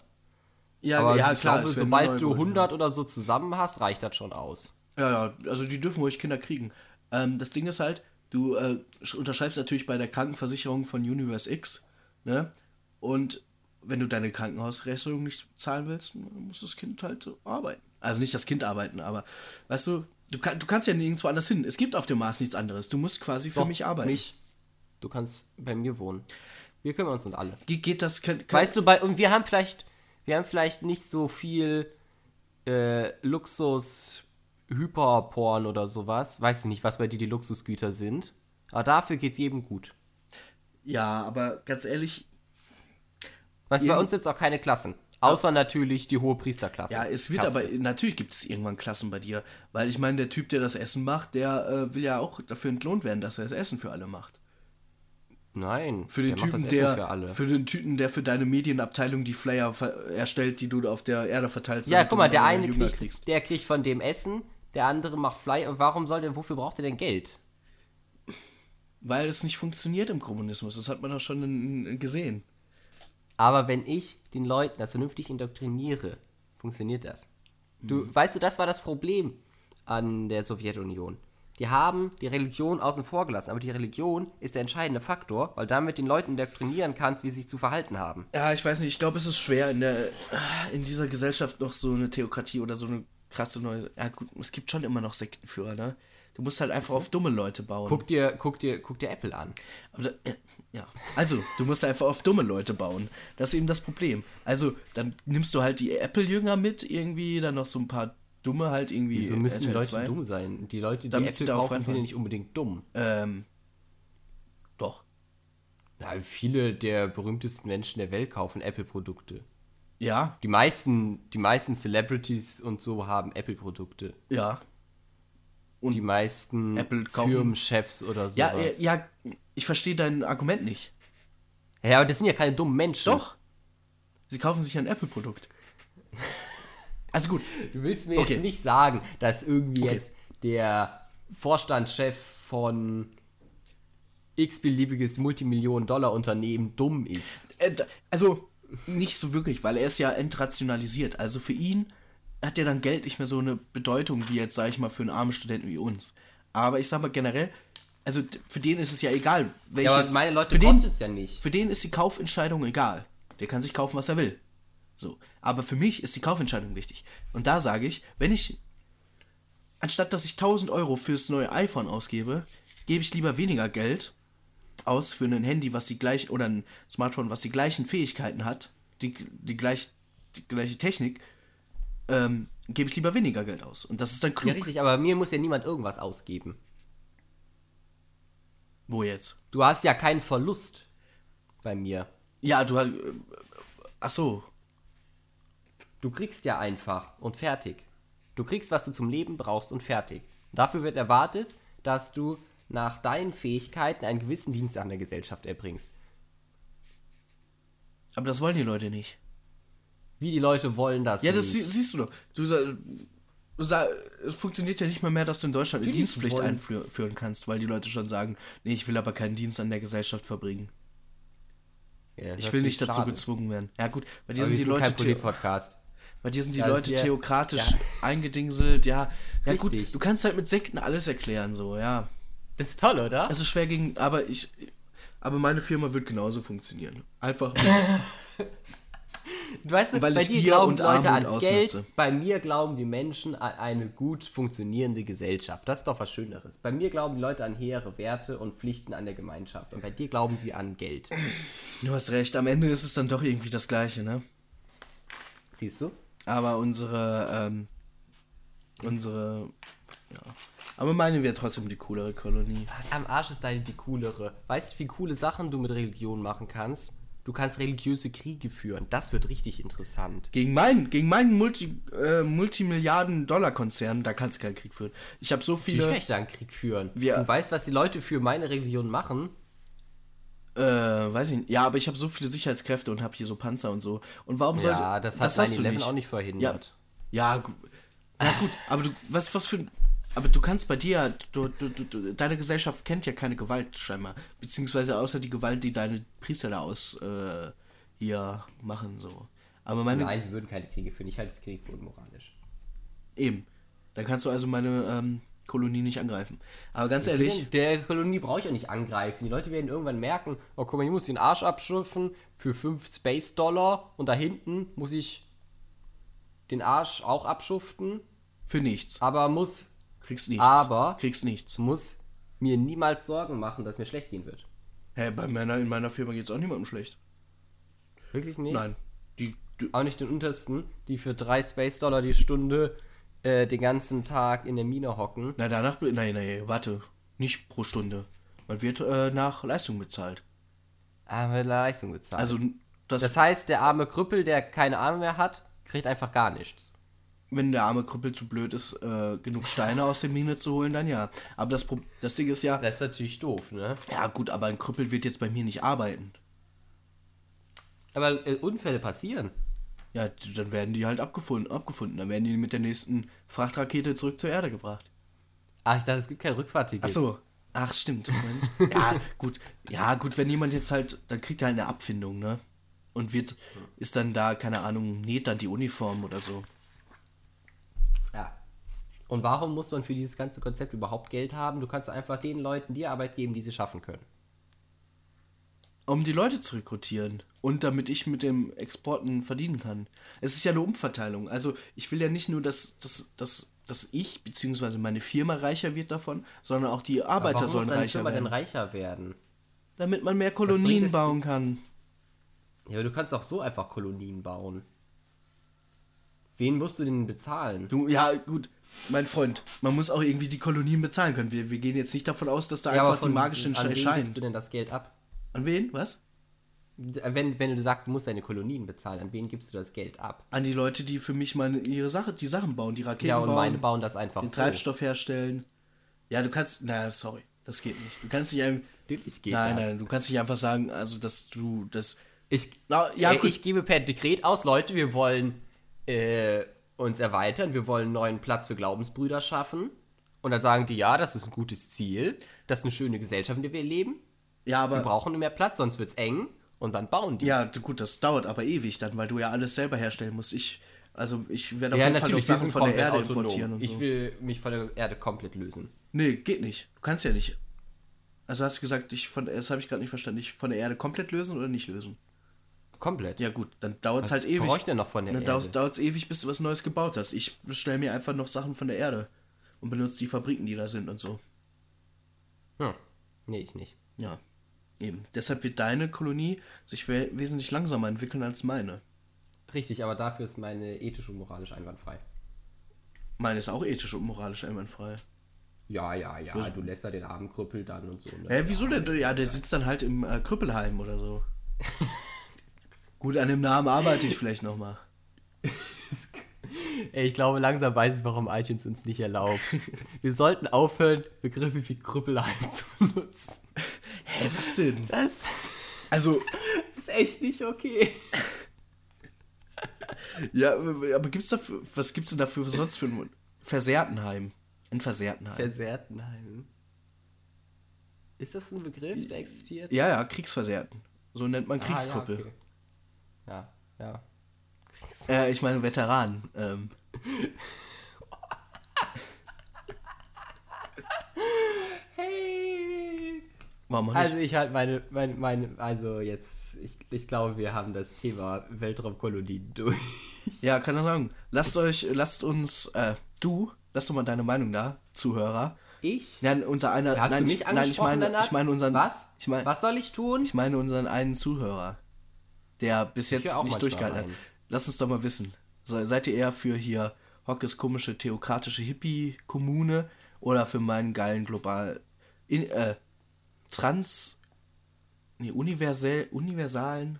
ja, Aber ja ich klar, glaube, sobald du Neugeborene. 100 oder so zusammen hast, reicht das schon aus. Ja, ja, also die dürfen ruhig Kinder kriegen. Ähm, das Ding ist halt, du äh, sch- unterschreibst natürlich bei der Krankenversicherung von Universe X, ne? Und wenn du deine Krankenhausrechnung nicht zahlen willst, muss das Kind halt so arbeiten. Also nicht das Kind arbeiten, aber weißt du, du, kann, du kannst ja nirgendwo anders hin. Es gibt auf dem Mars nichts anderes. Du musst quasi für Doch, mich arbeiten. Mich. Du kannst bei mir wohnen. Wir kümmern uns um alle. Ge geht das? Kann, kann, Weißt du, bei, und wir haben vielleicht, wir haben vielleicht nicht so viel äh, Luxus, Hyperporn oder sowas. Weiß ich nicht, was bei dir die Luxusgüter sind. Aber dafür geht's jedem gut. ja, aber ganz ehrlich, Weißt du, bei uns gibt's auch keine Klassen. Außer natürlich die hohe Priesterklasse. Ja, es wird Kaste. aber, natürlich gibt es irgendwann Klassen bei dir. Weil ich meine, der Typ, der das Essen macht, der äh, will ja auch dafür entlohnt werden, dass er das Essen für alle macht. Nein. Für den der Typen, Essen der Für alle. für den Typen, der für deine Medienabteilung die Flyer erstellt, die du auf der Erde verteilst. ja, guck mal, der eine Jünger kriegt, der kriegt von dem Essen, der andere macht Fly. Und warum soll der, wofür braucht er denn Geld? Weil es nicht funktioniert im Kommunismus. Das hat man doch schon in, in, gesehen. Aber wenn ich den Leuten das vernünftig indoktriniere, funktioniert das. Du, Mhm. weißt du, das war das Problem an der Sowjetunion. Die haben die Religion außen vor gelassen, aber die Religion ist der entscheidende Faktor, weil damit den Leuten indoktrinieren kannst, wie sie sich zu verhalten haben. Ja, ich weiß nicht, ich glaube, es ist schwer in der in dieser Gesellschaft noch so eine Theokratie oder so eine krasse neue. Ja gut, es gibt schon immer noch Sektenführer, ne? Du musst halt einfach auf dumme Leute bauen. Guck dir, guck dir, guck dir Apple an. Aber da, ja, ja. Also, du musst einfach auf dumme Leute bauen. Das ist eben das Problem. Also, dann nimmst du halt die Apple-Jünger mit, irgendwie, dann noch so ein paar dumme halt irgendwie. Wieso müssen die Leute 2. dumm sein? Die Leute, die Damit Apple kaufen, sind ja nicht unbedingt dumm. Ähm. Doch. Na, viele der berühmtesten Menschen der Welt kaufen Apple-Produkte. Ja, Die meisten, die meisten Celebrities und so haben Apple-Produkte. ja. Die meisten Apple kaufen- Firmenchefs oder sowas. ja, ja, ich verstehe dein Argument nicht. Ja, aber das sind ja keine dummen Menschen. Doch. Sie kaufen sich ein Apple-Produkt. Also gut, Du willst mir Okay. jetzt nicht sagen, dass irgendwie Okay. jetzt der Vorstandschef von x-beliebiges Multimillionen-Dollar-Unternehmen dumm ist. Äh, also nicht so wirklich, weil er ist ja entrationalisiert. Also für ihn hat ja dann Geld nicht mehr so eine Bedeutung wie jetzt, sag ich mal, für einen armen Studenten wie uns. Aber ich sag mal generell, also für den ist es ja egal, welches. Ja, aber meine Leute für den, kostet es ja nicht. für den ist die Kaufentscheidung egal. Der kann sich kaufen, was er will. So. Aber für mich ist die Kaufentscheidung wichtig. Und da sage ich, wenn ich, anstatt dass ich 1000 Euro fürs neue iPhone ausgebe, gebe ich lieber weniger Geld aus für ein Handy, was die gleich, oder ein Smartphone, was die gleichen Fähigkeiten hat, die, die, gleich, die gleiche Technik, ähm, gebe ich lieber weniger Geld aus. Und das ist dann Ja, klug. richtig, aber mir muss ja niemand irgendwas ausgeben. Wo jetzt? Du hast ja keinen Verlust bei mir. Ja, du hast. Äh, ach so. Du kriegst ja einfach und fertig. Du kriegst, was du zum Leben brauchst und fertig. Dafür wird erwartet, dass du nach deinen Fähigkeiten einen gewissen Dienst an der Gesellschaft erbringst. Aber das wollen die Leute nicht. Wie die Leute wollen das. Ja, das sie- siehst du doch. Du, es funktioniert ja nicht mal mehr, dass du in Deutschland eine Dienstpflicht wollen- einführen kannst, weil die Leute schon sagen, nee, ich will aber keinen Dienst an der Gesellschaft verbringen. Ja, Ich will nicht dazu schade. gezwungen werden. Ja gut, bei dir Aber sind die Leute Polit-Podcast. bei dir sind die Ja, Leute wir- theokratisch ja. eingedingselt, ja. Ja gut, Richtig. du kannst halt mit Sekten alles erklären, so, ja. Das ist toll, oder? Es ist schwer gegen, aber ich, aber meine Firma wird genauso funktionieren. Einfach. Weißt du, Weil bei dir glauben Leute ans Geld, ausnutze. bei mir glauben die Menschen an eine gut funktionierende Gesellschaft. Das ist doch was Schöneres. Bei mir glauben die Leute an hehre Werte und Pflichten an der Gemeinschaft. Und bei dir glauben sie an Geld. Du hast recht, am Ende ist es dann doch irgendwie das Gleiche, ne? Siehst du? Aber unsere, ähm, unsere, ja. Aber meine wäre trotzdem die coolere Kolonie. Am Arsch ist deine die coolere. Weißt du, wie coole Sachen du mit Religion machen kannst? Du kannst religiöse Kriege führen. Das wird richtig interessant. Gegen meinen, gegen meinen Multi, äh, Multimilliarden-Dollar-Konzern, da kannst du keinen Krieg führen. Ich habe so Natürlich viele, kann ich da einen Krieg führen. Wir- Du weißt, was die Leute für meine Religion machen? äh, weiß ich nicht. Ja, aber ich habe so viele Sicherheitskräfte und habe hier so Panzer und so. Und warum sollte Ja, das hat hast du 9-11 auch nicht verhindert. Ja, gu- ja gut, aber du, was, was für ein, aber du kannst bei dir, du, du, du, deine Gesellschaft kennt ja keine Gewalt scheinbar, beziehungsweise außer die Gewalt, die deine Priester da aus, äh, hier machen, so. Aber meine, Nein, wir würden keine Kriege führen. Ich halte Krieg für unmoralisch. eben, dann kannst du also meine, ähm, Kolonie nicht angreifen. Aber ganz ehrlich, Der Kolonie brauche ich auch nicht angreifen. Die Leute werden irgendwann merken, oh guck mal, ich muss den Arsch abschürfen für 5 Space Dollar und da hinten muss ich den Arsch auch abschuften, für nichts. aber muss, Kriegst nichts. Aber- Kriegst nichts. muss mir niemals Sorgen machen, dass mir schlecht gehen wird. Hä, bei meiner, in meiner Firma geht's auch niemandem schlecht. Wirklich nicht? Nein. Die, die, Auch nicht den untersten, die für 3 Space Dollar die Stunde äh, den ganzen Tag in der Mine hocken. na, danach, nein, nein, warte. Nicht pro Stunde. Man wird, äh, nach Leistung bezahlt. Aber eine Leistung bezahlt. Also, das, das heißt, der arme Krüppel, der keine Arme mehr hat, kriegt einfach gar nichts. Wenn der arme Krüppel zu blöd ist, äh, genug Steine aus der Mine zu holen, dann ja. Aber das, Pro- das Ding ist ja, Das ist natürlich doof, ne? ja gut, aber ein Krüppel wird jetzt bei mir nicht arbeiten. Aber äh, Unfälle passieren. Ja, dann werden die halt abgefunden, abgefunden. Dann werden die mit der nächsten Frachtrakete zurück zur Erde gebracht. Ach, ich dachte, es gibt kein Rückfahrticket. Ach so. Ach, stimmt. Moment. ja, gut. Ja, gut, wenn jemand jetzt halt, dann kriegt er halt eine Abfindung, ne? Und wird, ist dann da, keine Ahnung, näht dann die Uniform oder so. Und warum muss man für dieses ganze Konzept überhaupt Geld haben? Du kannst einfach den Leuten die Arbeit geben, die sie schaffen können. Um die Leute zu rekrutieren und damit ich mit dem Exporten verdienen kann. Es ist ja eine Umverteilung. Also ich will ja nicht nur, dass, dass, dass, dass ich bzw. meine Firma reicher wird davon, sondern auch die Arbeiter warum sollen muss reicher Firma denn werden. reicher werden? damit man mehr Kolonien bauen kann. Ja, aber du kannst auch so einfach Kolonien bauen. Wen musst du denn bezahlen? Du, ja, gut, mein Freund, man muss auch irgendwie die Kolonien bezahlen können. Wir, wir gehen jetzt nicht davon aus, dass da Ja, einfach die magischen an wen gibst du denn das Geld ab? An wen? Was? Wenn, wenn du sagst, du musst deine Kolonien bezahlen, an wen gibst du das Geld ab? An die Leute, die für mich meine, ihre Sache, die Sachen bauen, die Raketen Ja, und bauen, meine bauen das einfach den so. Treibstoff herstellen. Ja, du kannst, naja, sorry, das geht nicht. Du kannst nicht einfach, Natürlich geht nein, das. nein, du kannst nicht einfach sagen, also, dass du das, Ich, Na, ja, äh, gut. ich gebe per Dekret aus, Leute, wir wollen äh, uns erweitern, wir wollen einen neuen Platz für Glaubensbrüder schaffen. Und dann sagen die, ja, das ist ein gutes Ziel, das ist eine schöne Gesellschaft, in der wir leben. ja, Wir aber, brauchen mehr Platz, sonst wird's eng. Und dann bauen die. ja, gut, das dauert aber ewig dann, weil du ja alles selber herstellen musst. Ich, also, ich werde auf Ja, jeden Fall noch wir Sachen von der Erde importieren autonom. und Ich so. will mich von der Erde komplett lösen. Nee, geht nicht. Du kannst ja nicht. Also hast du gesagt, ich von, das habe ich gerade nicht verstanden. Ich von der Erde komplett lösen oder nicht lösen? Komplett. Ja gut, dann dauert es Was halt ewig. brauche ich denn noch von der dann Erde? dauert es ewig, bis du was Neues gebaut hast. Ich bestelle mir einfach noch Sachen von der Erde und benutze die Fabriken, die da sind und so. Hm. Nee, ich nicht. Ja, eben. Deshalb wird deine Kolonie sich we wesentlich langsamer entwickeln als meine. Richtig, aber dafür ist meine ethisch und moralisch einwandfrei. Meine ist auch ethisch und moralisch einwandfrei. Ja, ja, ja, du lässt da den armen Krüppel dann und so. Ne? Hä, wieso denn? Ja, der sitzt dann halt im äh, Krüppelheim oder so. Gut, an dem Namen arbeite ich vielleicht nochmal. Ey, ich glaube, langsam weiß ich, warum iTunes uns nicht erlaubt. Wir sollten aufhören, Begriffe wie Krüppelheim zu benutzen. Hä, was denn? Das Also, ist echt nicht okay. Ja, aber gibt's dafür, was gibt's denn dafür sonst für ein Versehrtenheim? Ein Versehrtenheim. Versehrtenheim. Ist das ein Begriff, der existiert? ja, ja, Kriegsversehrten. So nennt man Kriegskrüppel. Ah, ja, okay. Ja, ja. Äh, ich meine Veteranen. Ähm, Hey! warum Also ich halt meine, meine, meine, also jetzt, ich, ich glaube, wir haben das Thema Weltraumkolonie durch. Ja, keine Ahnung. Lasst euch, lasst uns, äh, du, lass doch mal deine Meinung da, Zuhörer. Ich? Nein, unser einer. Hast nein, du mich ich, nein, ich meine, ich meine unseren. Was? Ich meine, Was soll ich tun? ich meine unseren einen Zuhörer, der bis jetzt nicht durchgehalten hat. Lass uns doch mal wissen. Seid ihr eher für hier Hockes komische theokratische Hippie-Kommune oder für meinen geilen global, in, äh, trans, nee, universell, universalen,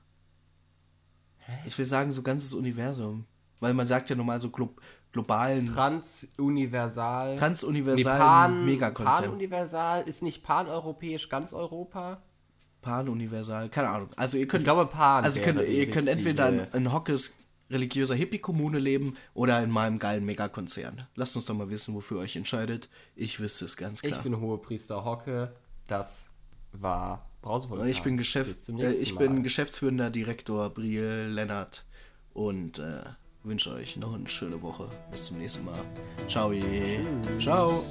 ich will sagen so ganzes Universum, weil man sagt ja normal so glo globalen, Transuniversal. transuniversalen Pan, Megakonzern. Panuniversal ist nicht paneuropäisch ganz Europa? Pan-Universal, keine Ahnung. Also ihr könnt, Ich glaube, Pan also ihr könnt, ihr könnt entweder in, in Hockes religiöser Hippie-Kommune leben oder in meinem geilen Megakonzern. Lasst uns doch mal wissen, wofür ihr euch entscheidet. Ich wüsste es ganz Ich klar. bin Hohepriester Hocke. Das war Brausevoll. Ich bin, Geschäft, äh, ich bin geschäftsführender Direktor Briel Lennart und äh, wünsche euch noch eine schöne Woche. Bis zum nächsten Mal. Ciao. Ciao.